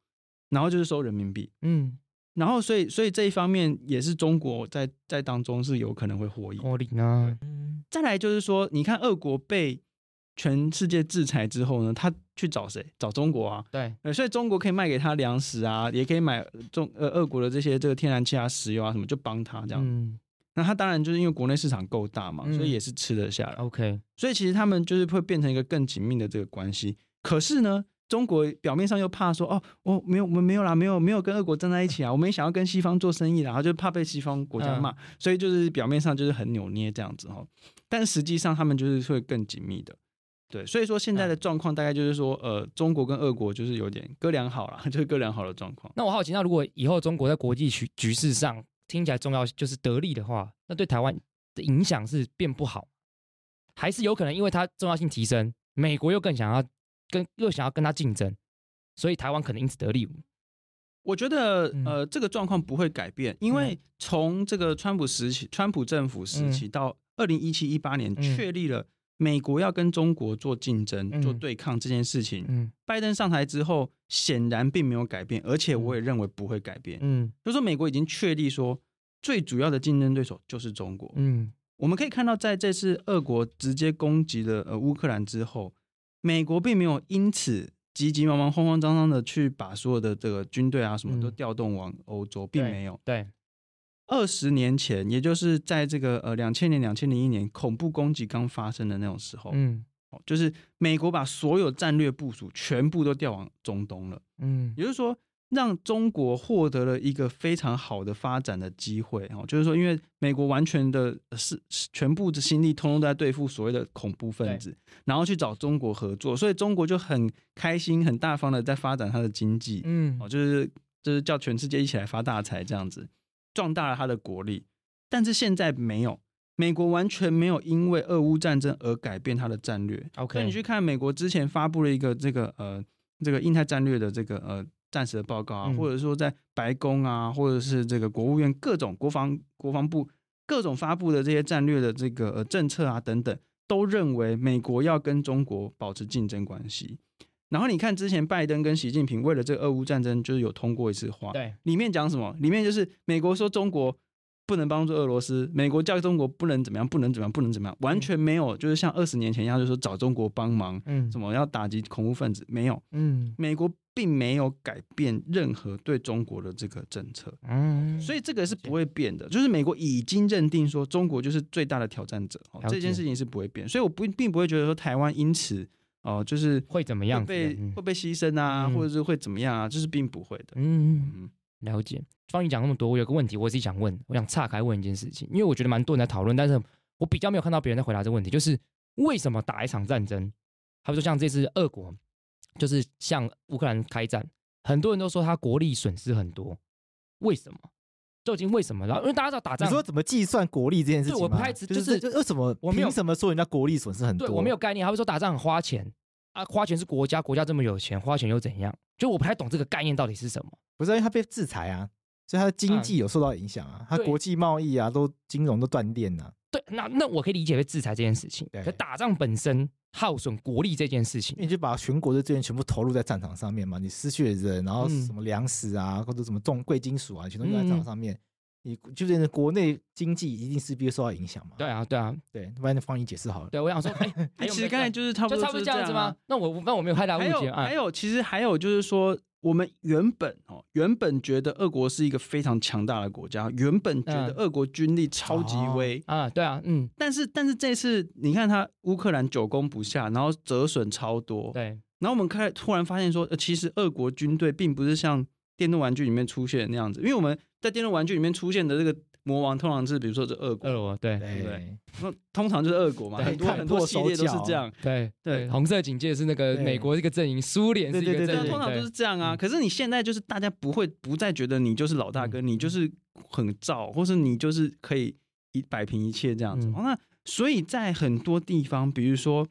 然后就是收人民币，嗯，然后所以所以这一方面也是中国在在当中是有可能会获益。获利呢？嗯，再来就是说，你看俄国被。全世界制裁之后呢，他去找谁？找中国啊。对，所以中国可以卖给他粮食啊，也可以买中呃俄国的这些这个天然气啊、石油啊什么，就帮他这样。嗯，那他当然就是因为国内市场够大嘛，所以也是吃得下来。OK，嗯，所以其实他们就是会变成一个更紧密的这个关系。可是呢，中国表面上又怕说哦，我没有，我们没有啦，没有没有跟俄国站在一起啊，我们也想要跟西方做生意啦，然后就怕被西方国家骂，嗯，所以就是表面上就是很扭捏这样子哈。但实际上他们就是会更紧密的。对，所以说现在的状况大概就是说，呃，中国跟俄国就是有点哥俩好了，就是哥俩好的状况。那我好奇，那如果以后中国在国际局局势上听起来重要就是得利的话，那对台湾的影响是变不好，还是有可能因为它重要性提升，美国又更想要跟又想要跟他竞争，所以台湾可能因此得利？我觉得呃，这个状况不会改变，因为从这个川普时期、川普政府时期到二零一七一八年确立了。美国要跟中国做竞争、做对抗这件事情，嗯，拜登上台之后显然并没有改变，而且我也认为不会改变。嗯，就是说美国已经确立说最主要的竞争对手就是中国。嗯，我们可以看到，在这次俄国直接攻击了呃乌克兰之后，美国并没有因此急急忙忙、慌慌张张的去把所有的这个军队啊什么都调动往欧洲，并没有。对。二十年前，也就是在这个呃两千年、两千零一年恐怖攻击刚发生的那种时候，嗯，就是美国把所有战略部署全部都调往中东了，嗯，也就是说，让中国获得了一个非常好的发展的机会，哦，就是说，因为美国完全的是全部的心力通通都在对付所谓的恐怖分子，然后去找中国合作，所以中国就很开心、很大方的在发展它的经济，嗯，哦，就是就是叫全世界一起来发大财这样子。壮大了他的国力，但是现在没有，美国完全没有因为俄乌战争而改变他的战略。OK，所以你去看美国之前发布了一个这个呃这个印太战略的这个呃战时的报告啊，嗯、或者说在白宫啊，或者是这个国务院各种国防国防部各种发布的这些战略的这个呃政策啊等等，都认为美国要跟中国保持竞争关系。然后你看，之前拜登跟习近平为了这个俄乌战争，就是有通过一次话，对，里面讲什么？里面就是美国说中国不能帮助俄罗斯，美国叫中国不能怎么样，不能怎么样，不能怎么样，完全没有，就是像二十年前一样，就是说找中国帮忙，嗯，什么要打击恐怖分子，没有，嗯，美国并没有改变任何对中国的这个政策，嗯，所以这个是不会变的，就是美国已经认定说中国就是最大的挑战者，这件事情是不会变，所以我不并不会觉得说台湾因此。哦，就是会怎么样？被会被牺牲啊，嗯、或者是会怎么样啊？这、就是并不会的。嗯嗯，了解。方宇讲那么多，我有个问题，我自己想问，我想岔开问一件事情，因为我觉得蛮多人在讨论，但是我比较没有看到别人在回答这个问题，就是为什么打一场战争？他说像这次俄国，就是向乌克兰开战，很多人都说他国力损失很多，为什么？究竟为什么？然后因为大家知道打仗，你说怎么计算国力这件事情？对，我不太知，就是为什么？我凭什么说人家国力损失很多？对，我没有概念。他会说打仗很花钱啊，花钱是国家，国家这么有钱，花钱又怎样？就我不太懂这个概念到底是什么。不是因为他被制裁啊，所以他的经济有受到影响啊，他国际贸易啊都金融都断电了。对，那那我可以理解为制裁这件事情。对，可打仗本身耗损国力这件事情，你就把全国的资源全部投入在战场上面嘛，你失去了人，然后什么粮食啊，或者什么重贵金属啊，全都用在战场上面。你就是国内经济一定势必会受到影响嘛？对啊，对啊，对，不然你方你解释好了。对，我想说，哎，其实刚才就是差不多差不多这样子吗？那我那我没有太大误解。还有，还有，其实还有就是说，我们原本哦，原本觉得俄国是一个非常强大的国家，原本觉得俄国军力超级威啊，对啊，嗯。但是，但是这次你看他乌克兰久攻不下，然后折损超多，对。然后我们开突然发现说，呃，其实俄国军队并不是像电动玩具里面出现的那样子，因为我们在电动玩具里面出现的这个。魔王通常是比如说这俄国，俄国对对对，那通常就是俄国嘛，很多很多系列都是这样，对对，红色警戒是那个美国这个阵营，苏联是一个阵营，通常都是这样啊。可是你现在就是大家不会不再觉得你就是老大哥，你就是很燥，或是你就是可以一摆平一切这样子。那所以在很多地方，比如说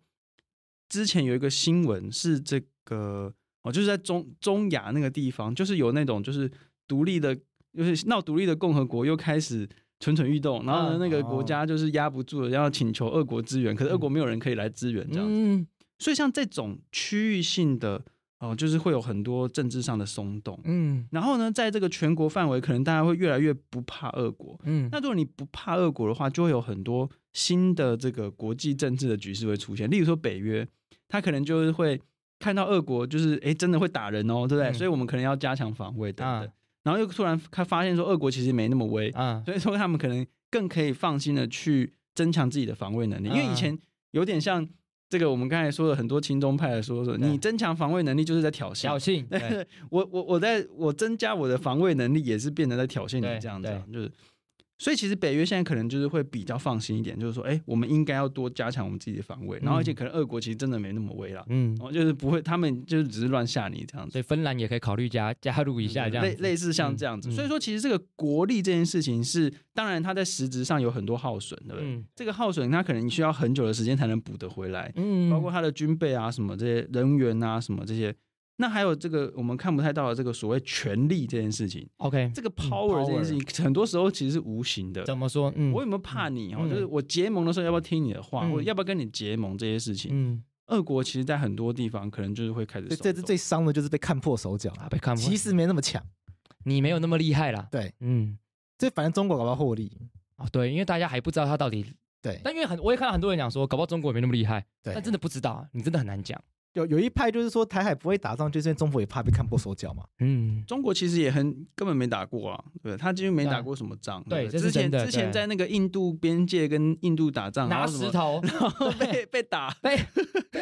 之前有一个新闻是这个哦，就是在中中亚那个地方，就是有那种就是。独立的，就是闹独立的共和国又开始蠢蠢欲动，然后呢，那个国家就是压不住了，要请求俄国支援，可是俄国没有人可以来支援，这样子。嗯，所以像这种区域性的。哦，就是会有很多政治上的松动，嗯，然后呢，在这个全国范围，可能大家会越来越不怕俄国，嗯，那如果你不怕俄国的话，就会有很多新的这个国际政治的局势会出现，例如说北约，他可能就是会看到俄国就是哎真的会打人哦，对不对？嗯、所以我们可能要加强防卫等等，啊、然后又突然他发现说俄国其实没那么威啊，所以说他们可能更可以放心的去增强自己的防卫能力，因为以前有点像。这个我们刚才说了很多亲中派的说说，你增强防卫能力就是在挑衅。挑衅。我我我在我增加我的防卫能力，也是变得在挑衅你这样子，就是。所以其实北约现在可能就是会比较放心一点，就是说，哎，我们应该要多加强我们自己的防卫，然后而且可能俄国其实真的没那么威了，嗯，然后就是不会，他们就是只是乱吓你这样子。所以芬兰也可以考虑加加入一下这样，类类似像这样子。所以说，其实这个国力这件事情是，当然它在实质上有很多耗损，对不对？这个耗损它可能你需要很久的时间才能补得回来，嗯，包括它的军备啊，什么这些人员啊，什么这些。那还有这个我们看不太到的这个所谓权力这件事情，OK，这个 power 这件事情很多时候其实是无形的。怎么说？嗯，我有没有怕你？哦，就是我结盟的时候要不要听你的话，或者要不要跟你结盟这些事情。嗯，俄国其实在很多地方可能就是会开始。这这最伤的就是被看破手脚啊，被看破。其实没那么强，你没有那么厉害啦。对，嗯，这反正中国搞不好获利哦。对，因为大家还不知道他到底对，但因为很我也看到很多人讲说，搞不好中国也没那么厉害。对，但真的不知道，你真的很难讲。有有一派就是说台海不会打仗，就是因为中国也怕被看破手脚嘛。嗯，中国其实也很根本没打过啊，对，他几乎没打过什么仗。对，之前之前在那个印度边界跟印度打仗，拿石头，然后被 被打，被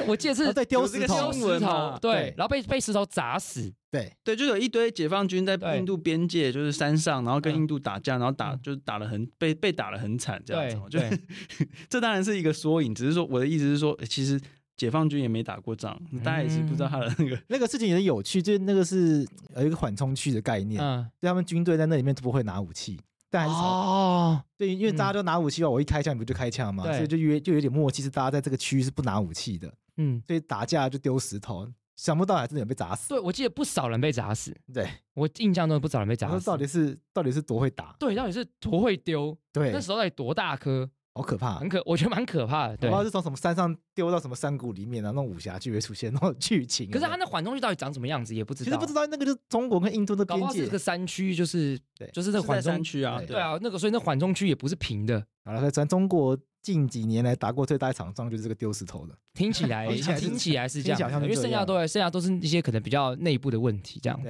我记得是在丢石头，石头，对，然后被被石头砸死。对对，就有一堆解放军在印度边界，就是山上，然后跟印度打架，然后打就是打得很被被打得很惨，这样子。对，这当然是一个缩影，只是说我的意思是说，其实。解放军也没打过仗，大家也是不知道他的那个、嗯、那个事情也很有趣，就是那个是有一个缓冲区的概念，嗯，就他们军队在那里面都不会拿武器，但还是哦，对，因为大家都拿武器的话，我一开枪你不就开枪吗？所以就约就有点默契，是大家在这个区域是不拿武器的，嗯，所以打架就丢石头，想不到还真的有被砸死。对，我记得不少人被砸死，对我印象中不少人被砸死。到底是到底是多会打？对，到底是多会丢？对，那时候到底多大颗？好可怕，很可，我觉得蛮可怕的。对，不知道是从什么山上丢到什么山谷里面啊，那种武侠剧会出现那种剧情。可是他那缓冲区到底长什么样子，也不知道。其实不知道，那个就是中国跟印度的边界。这个山区就是，对，就是那缓冲区啊。对啊，那个所以那缓冲区也不是平的。好了，咱中国近几年来打过最大一场仗就是这个丢石头的。听起来，听起来是这样，因为剩下都剩下都是一些可能比较内部的问题这样子。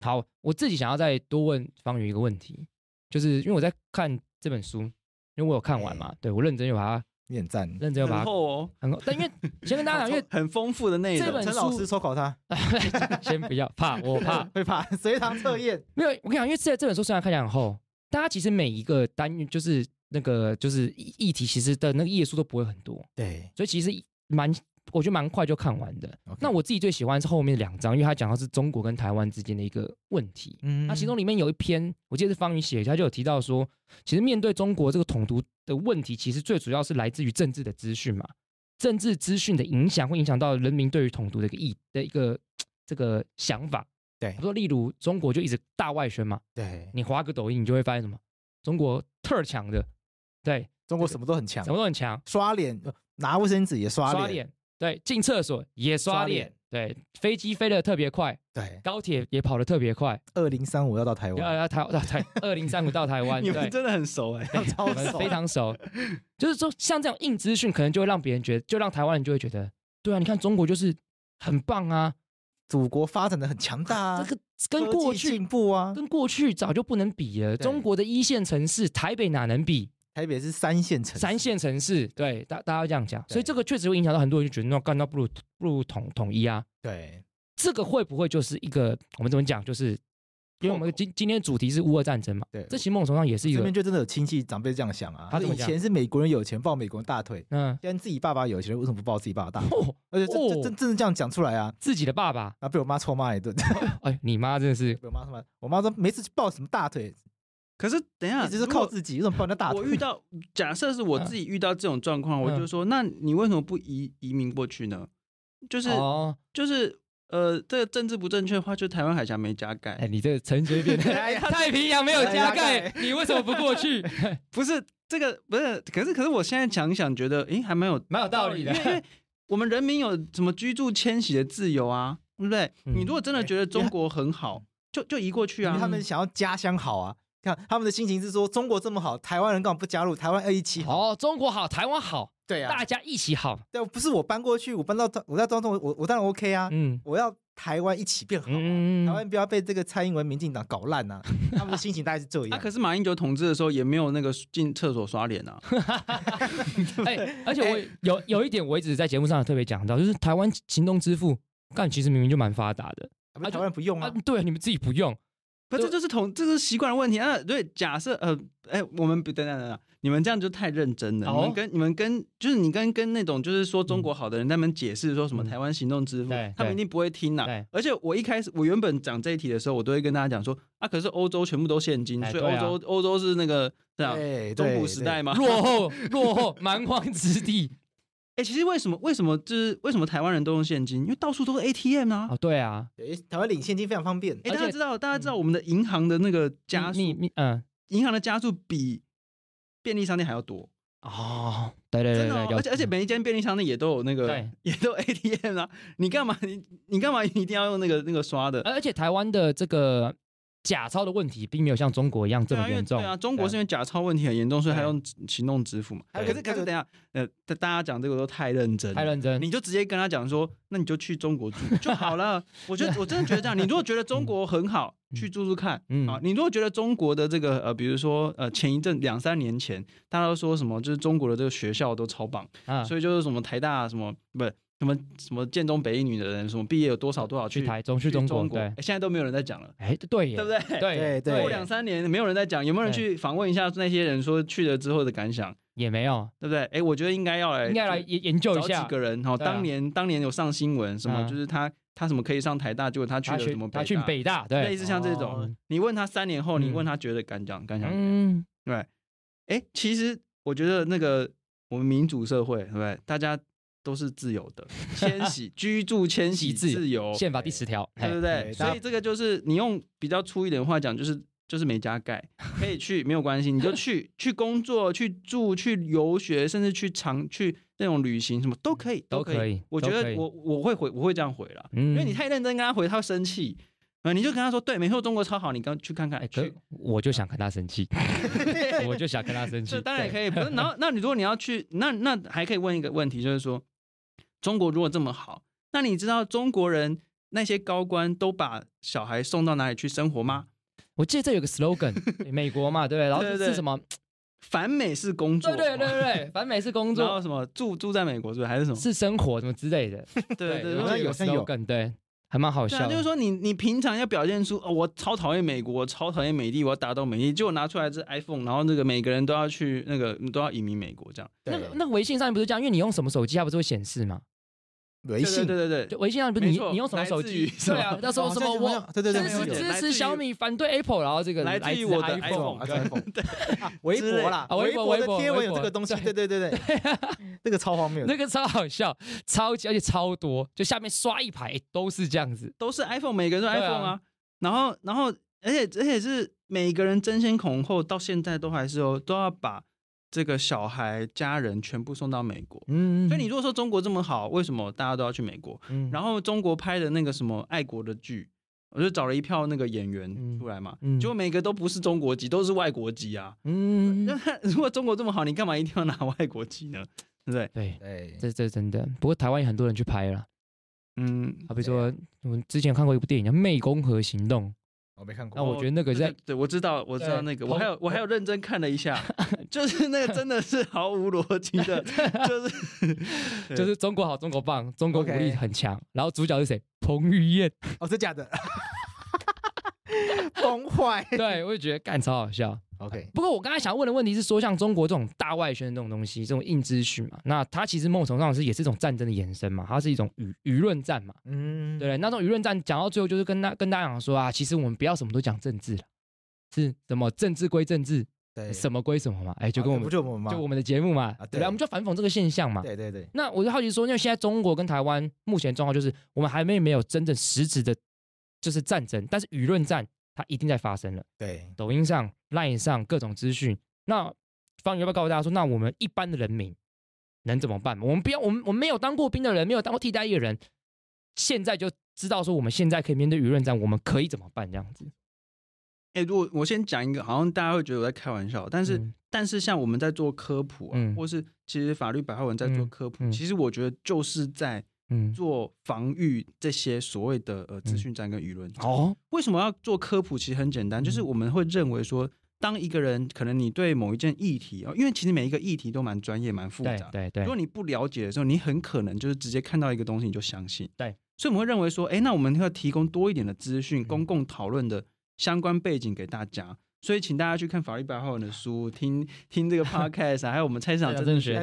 好，我自己想要再多问方宇一个问题，就是因为我在看这本书。因为我有看完嘛，对我认真又把它念赞，认真又把它很厚哦，很厚。但因为先跟大家讲，因为很丰富的内容。这本书陈老师抽考他，先不要怕，我怕 会怕随堂测验。没有，我跟你讲，因为这这本书虽然看起来很厚，大家其实每一个单元就是那个就是议题，其实的那个页数都不会很多。对，所以其实蛮。我觉得蛮快就看完的。那我自己最喜欢是后面两章，因为他讲的是中国跟台湾之间的一个问题。嗯，那其中里面有一篇，我记得是方宇写的，他就有提到说，其实面对中国这个统独的问题，其实最主要是来自于政治的资讯嘛。政治资讯的影响会影响到人民对于统独的一个意的一个这个想法。对，比如说例如中国就一直大外宣嘛。对，你划个抖音，你就会发现什么？中国特强的，对，中国什么都很强，什么都很强，刷脸拿卫生纸也刷脸。对，进厕所也刷脸。对，飞机飞得特别快。对，高铁也跑得特别快。二零三五要到台湾，要要台到台二零三五到台湾。你们真的很熟哎，超熟，非常熟。就是说，像这样硬资讯，可能就会让别人觉得，就让台湾人就会觉得，对啊，你看中国就是很棒啊，祖国发展的很强大啊，这个跟过去进步啊，跟过去早就不能比了。中国的一线城市，台北哪能比？台北是三线城市，三线城市，对，大大家这样讲，对所以这个确实会影响到很多人，就觉得那干到不如不如统统一啊。对，这个会不会就是一个我们怎么讲？就是因为我们今今天主题是乌俄战争嘛，对，这其实某种程度上也是一个。这边就真的有亲戚长辈这样想啊，他以前是美国人有钱抱美国人大腿，嗯，现在自己爸爸有钱，为什么不抱自己爸爸大腿？哦、而且这、哦、这真真的这样讲出来啊，自己的爸爸，然后被我妈臭骂一顿。哎，你妈真的是被我妈臭骂，我妈说没事抱什么大腿。可是等一下，你只是靠自己，为什么抱人家大腿？我遇到假设是我自己遇到这种状况，我就说，那你为什么不移移民过去呢？就是就是呃，这个政治不正确的话，就台湾海峡没加盖。哎，你这个陈水扁，太平洋没有加盖，你为什么不过去？不是这个，不是，可是可是我现在想想，觉得，哎，还蛮有蛮有道理的，因为我们人民有什么居住迁徙的自由啊，对不对？你如果真的觉得中国很好，就就移过去啊。他们想要家乡好啊，看他们的心情是说，中国这么好，台湾人干嘛不加入？台湾二一七好，哦，中国好，台湾好。对啊，大家一起好。对，不是我搬过去，我搬到我在当中，我我当然 OK 啊。嗯，我要台湾一起变好，嗯，台湾不要被这个蔡英文、民进党搞烂啊。他们的心情大概是这样。啊，可是马英九统治的时候也没有那个进厕所刷脸啊。哎，而且我有有一点我一直在节目上特别讲到，就是台湾行动支付，但其实明明就蛮发达的，台湾不用啊。对，你们自己不用，不，这就是同，这是习惯的问题啊。对，假设呃，哎，我们不等等等等。你们这样就太认真了。你们跟你们跟就是你跟跟那种就是说中国好的人，他们解释说什么台湾行动支付，他们一定不会听呐。而且我一开始我原本讲这一题的时候，我都会跟大家讲说啊，可是欧洲全部都现金，所以欧洲欧洲是那个这样中古时代嘛，落后落后蛮荒之地。哎，其实为什么为什么就是为什么台湾人都用现金？因为到处都是 ATM 啊。哦，对啊，台湾领现金非常方便。哎，大家知道大家知道我们的银行的那个加速，嗯，银行的加速比便利商店还要多。哦，对对对，而且而且每一间便利商店也都有那个，也都 ATM 啊。你干嘛你你干嘛一定要用那个那个刷的？而且台湾的这个假钞的问题并没有像中国一样这么严重。对啊，中国是因为假钞问题很严重，所以他用行动支付嘛。可是可是等下，呃，大家讲这个都太认真，太认真，你就直接跟他讲说，那你就去中国住就好了。我觉得我真的觉得这样，你如果觉得中国很好。去住住看，嗯啊，你如果觉得中国的这个呃，比如说呃，前一阵两三年前，大家都说什么，就是中国的这个学校都超棒，啊，所以就是什么台大什么不是什么什么建中北一女的人，什么毕业有多少多少去台中去中国，对，现在都没有人在讲了，哎，对，对不对？对对，过两三年没有人在讲，有没有人去访问一下那些人说去了之后的感想？也没有，对不对？哎，我觉得应该要来，应该来研研究一下几个人哈，当年当年有上新闻，什么就是他。他什么可以上台大？结果他去了什么？他去北大，对，类似像这种。你问他三年后，你问他觉得感想感想，嗯，对。哎，其实我觉得那个我们民主社会，对不对？大家都是自由的，迁徙、居住、迁徙自由，宪法第十条，对不对？所以这个就是你用比较粗一点的话讲，就是就是没加盖，可以去没有关系，你就去去工作、去住、去游学，甚至去长去。那种旅行什么都可以，都可以。我觉得我我会回，我会这样回了，因为你太认真跟他回，他会生气。啊，你就跟他说，对，没错，中国超好，你刚去看看。去，我就想跟他生气，我就想跟他生气。这当然也可以，不是。然后，那你如果你要去，那那还可以问一个问题，就是说，中国如果这么好，那你知道中国人那些高官都把小孩送到哪里去生活吗？我记得这有个 slogan，美国嘛，对不对？然后是什么？反美是工作，对对对对，反美是工作，然后什么住住在美国是不是还是什么？是生活什么之类的？对对，对，有有梗，对，还蛮好笑。就是说你你平常要表现出哦，我超讨厌美国，超讨厌美帝，我要打倒美帝，结果拿出来这 iPhone，然后那个每个人都要去那个都要移民美国这样。那个那个微信上面不是这样，因为你用什么手机，它不是会显示吗？微信。对对对。对，微信上不是你你用什么手机？对啊，那时候什么我对对对，支持支持小米，反对 Apple，然后这个来自于我的 iPhone，对，微博啦，微博微博贴文有这个东西，对。对对对，那个超荒谬，那个超好笑，超级而且超多，就下面刷一排都是这样子，都是 iPhone，每个人都 iPhone 啊，然后然后而且而且是每个人争先恐后，到现在都还是哦，都要把。这个小孩家人全部送到美国，嗯，所以你如果说中国这么好，为什么大家都要去美国？嗯，然后中国拍的那个什么爱国的剧，我就找了一票那个演员出来嘛，嗯，结果每个都不是中国籍，都是外国籍啊，嗯，那 如果中国这么好，你干嘛一定要拿外国籍呢？对不对？对对，这这真的。不过台湾也很多人去拍了，嗯，好比说我们之前看过一部电影叫《湄公河行动》。我没看过，那我觉得那个在，对，我知道，我知道那个，我还有我还有认真看了一下，就是那个真的是毫无逻辑的，就是 就是中国好，中国棒，中国武力很强，然后主角是谁？彭于晏，哦，是假的，崩坏，对，我就觉得干超好笑。OK，不过我刚才想问的问题是说，像中国这种大外宣这种东西，这种硬资讯嘛，那它其实某种程度上是也是一种战争的延伸嘛，它是一种舆舆论战嘛，嗯，对，那种舆论战讲到最后就是跟大跟大家讲说啊，其实我们不要什么都讲政治了，是什么政治归政治，对，什么归什么嘛，哎，就跟我们就我们就我们的节目嘛，对，我们就反讽这个现象嘛。对对对。那我就好奇说，因为现在中国跟台湾目前状况就是，我们还没没有真正实质的，就是战争，但是舆论战它一定在发生了。对，抖音上、Line 上各种资讯。那方宇要不要告诉大家说，那我们一般的人民能怎么办？我们不要，我们我们没有当过兵的人，没有当过替代役的人，现在就知道说，我们现在可以面对舆论战，我们可以怎么办？这样子。哎、欸，如果我先讲一个，好像大家会觉得我在开玩笑，但是、嗯、但是像我们在做科普啊，嗯、或是其实法律白话文在做科普，嗯嗯、其实我觉得就是在做防御这些所谓的呃资讯战跟舆论战。哦，为什么要做科普？其实很简单，就是我们会认为说，当一个人可能你对某一件议题啊，因为其实每一个议题都蛮专业、蛮复杂，对对对。如果你不了解的时候，你很可能就是直接看到一个东西你就相信。对，所以我们会认为说，哎、欸，那我们要提供多一点的资讯，公共讨论的相关背景给大家。所以，请大家去看法律白话文的书，听听这个 podcast，、啊、还有我们菜市场政治学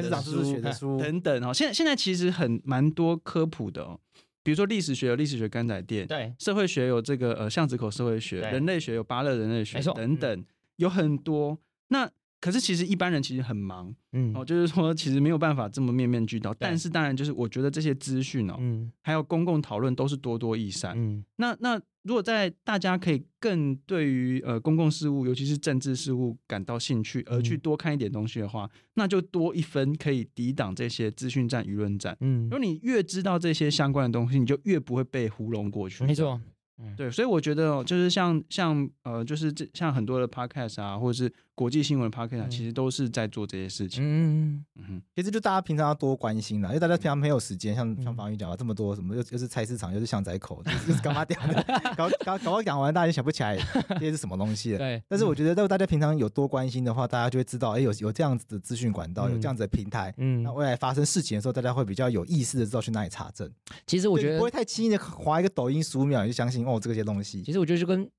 的书等等哦。现在现在其实很蛮多科普的哦，比如说历史学有历史学干仔店，对，社会学有这个呃巷子口社会学，人类学有巴勒人类学等等，嗯、有很多。那可是其实一般人其实很忙，嗯，哦，就是说其实没有办法这么面面俱到。但是当然就是我觉得这些资讯哦，嗯，还有公共讨论都是多多益善，嗯，那那。如果在大家可以更对于呃公共事务，尤其是政治事务感到兴趣，而去多看一点东西的话，嗯、那就多一分可以抵挡这些资讯战、舆论战。嗯，如果你越知道这些相关的东西，你就越不会被糊弄过去。没错。嗯、对，所以我觉得就是像像呃，就是这像很多的 podcast 啊，或者是国际新闻 podcast 啊，嗯、其实都是在做这些事情。嗯嗯哼，其实就大家平常要多关心啦，因为大家平常没有时间，像像方宇讲了这么多什么，又又是菜市场，又是巷仔口，又是干嘛讲的，搞搞搞讲完，大家就想不起来 这些是什么东西了。对，但是我觉得，如果大家平常有多关心的话，大家就会知道，哎，有有这样子的资讯管道，有这样子的平台，嗯，那未来发生事情的时候，大家会比较有意识的知道去哪里查证。其实我觉得不会太轻易的划一个抖音十五秒你就相信哦，这些东西。其实我觉得就跟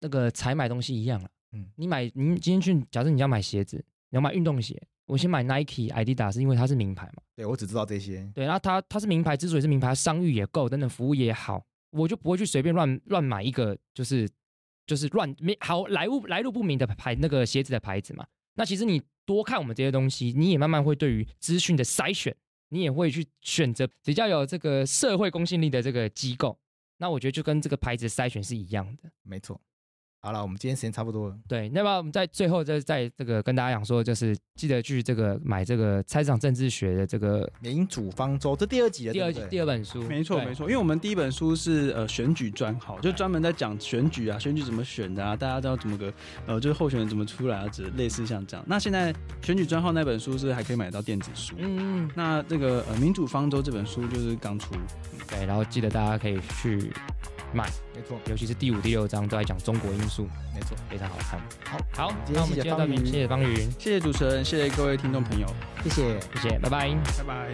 那个采买东西一样了。嗯，你买你今天去，假设你要买鞋子，你要买运动鞋，我先买 Nike、Adidas，因为它是名牌嘛。对，我只知道这些。对，然后它它是名牌，之所以是名牌，商誉也够，等等服务也好，我就不会去随便乱乱买一个，就是就是乱没好来路来路不明的牌那个鞋子的牌子嘛。那其实你多看我们这些东西，你也慢慢会对于资讯的筛选，你也会去选择比较有这个社会公信力的这个机构。那我觉得就跟这个牌子筛选是一样的，没错。好了，我们今天时间差不多了。对，那么我们在最后再再这个跟大家讲说，就是记得去这个买这个菜市场政治学的这个民主方舟，这第二集的第二集第二本书。没错没错，因为我们第一本书是呃选举专号，就专门在讲选举啊，选举怎么选的啊，大家知道怎么个呃就是候选人怎么出来啊，只类似像这样。那现在选举专号那本书是还可以买到电子书，嗯嗯。那这个呃民主方舟这本书就是刚出，对，然后记得大家可以去。买没错。尤其是第五第六章都在讲中国因素没错非常好看。好好那我们接到谢谢方云谢谢主持人谢谢各位听众朋友。谢谢。谢谢拜拜。拜拜。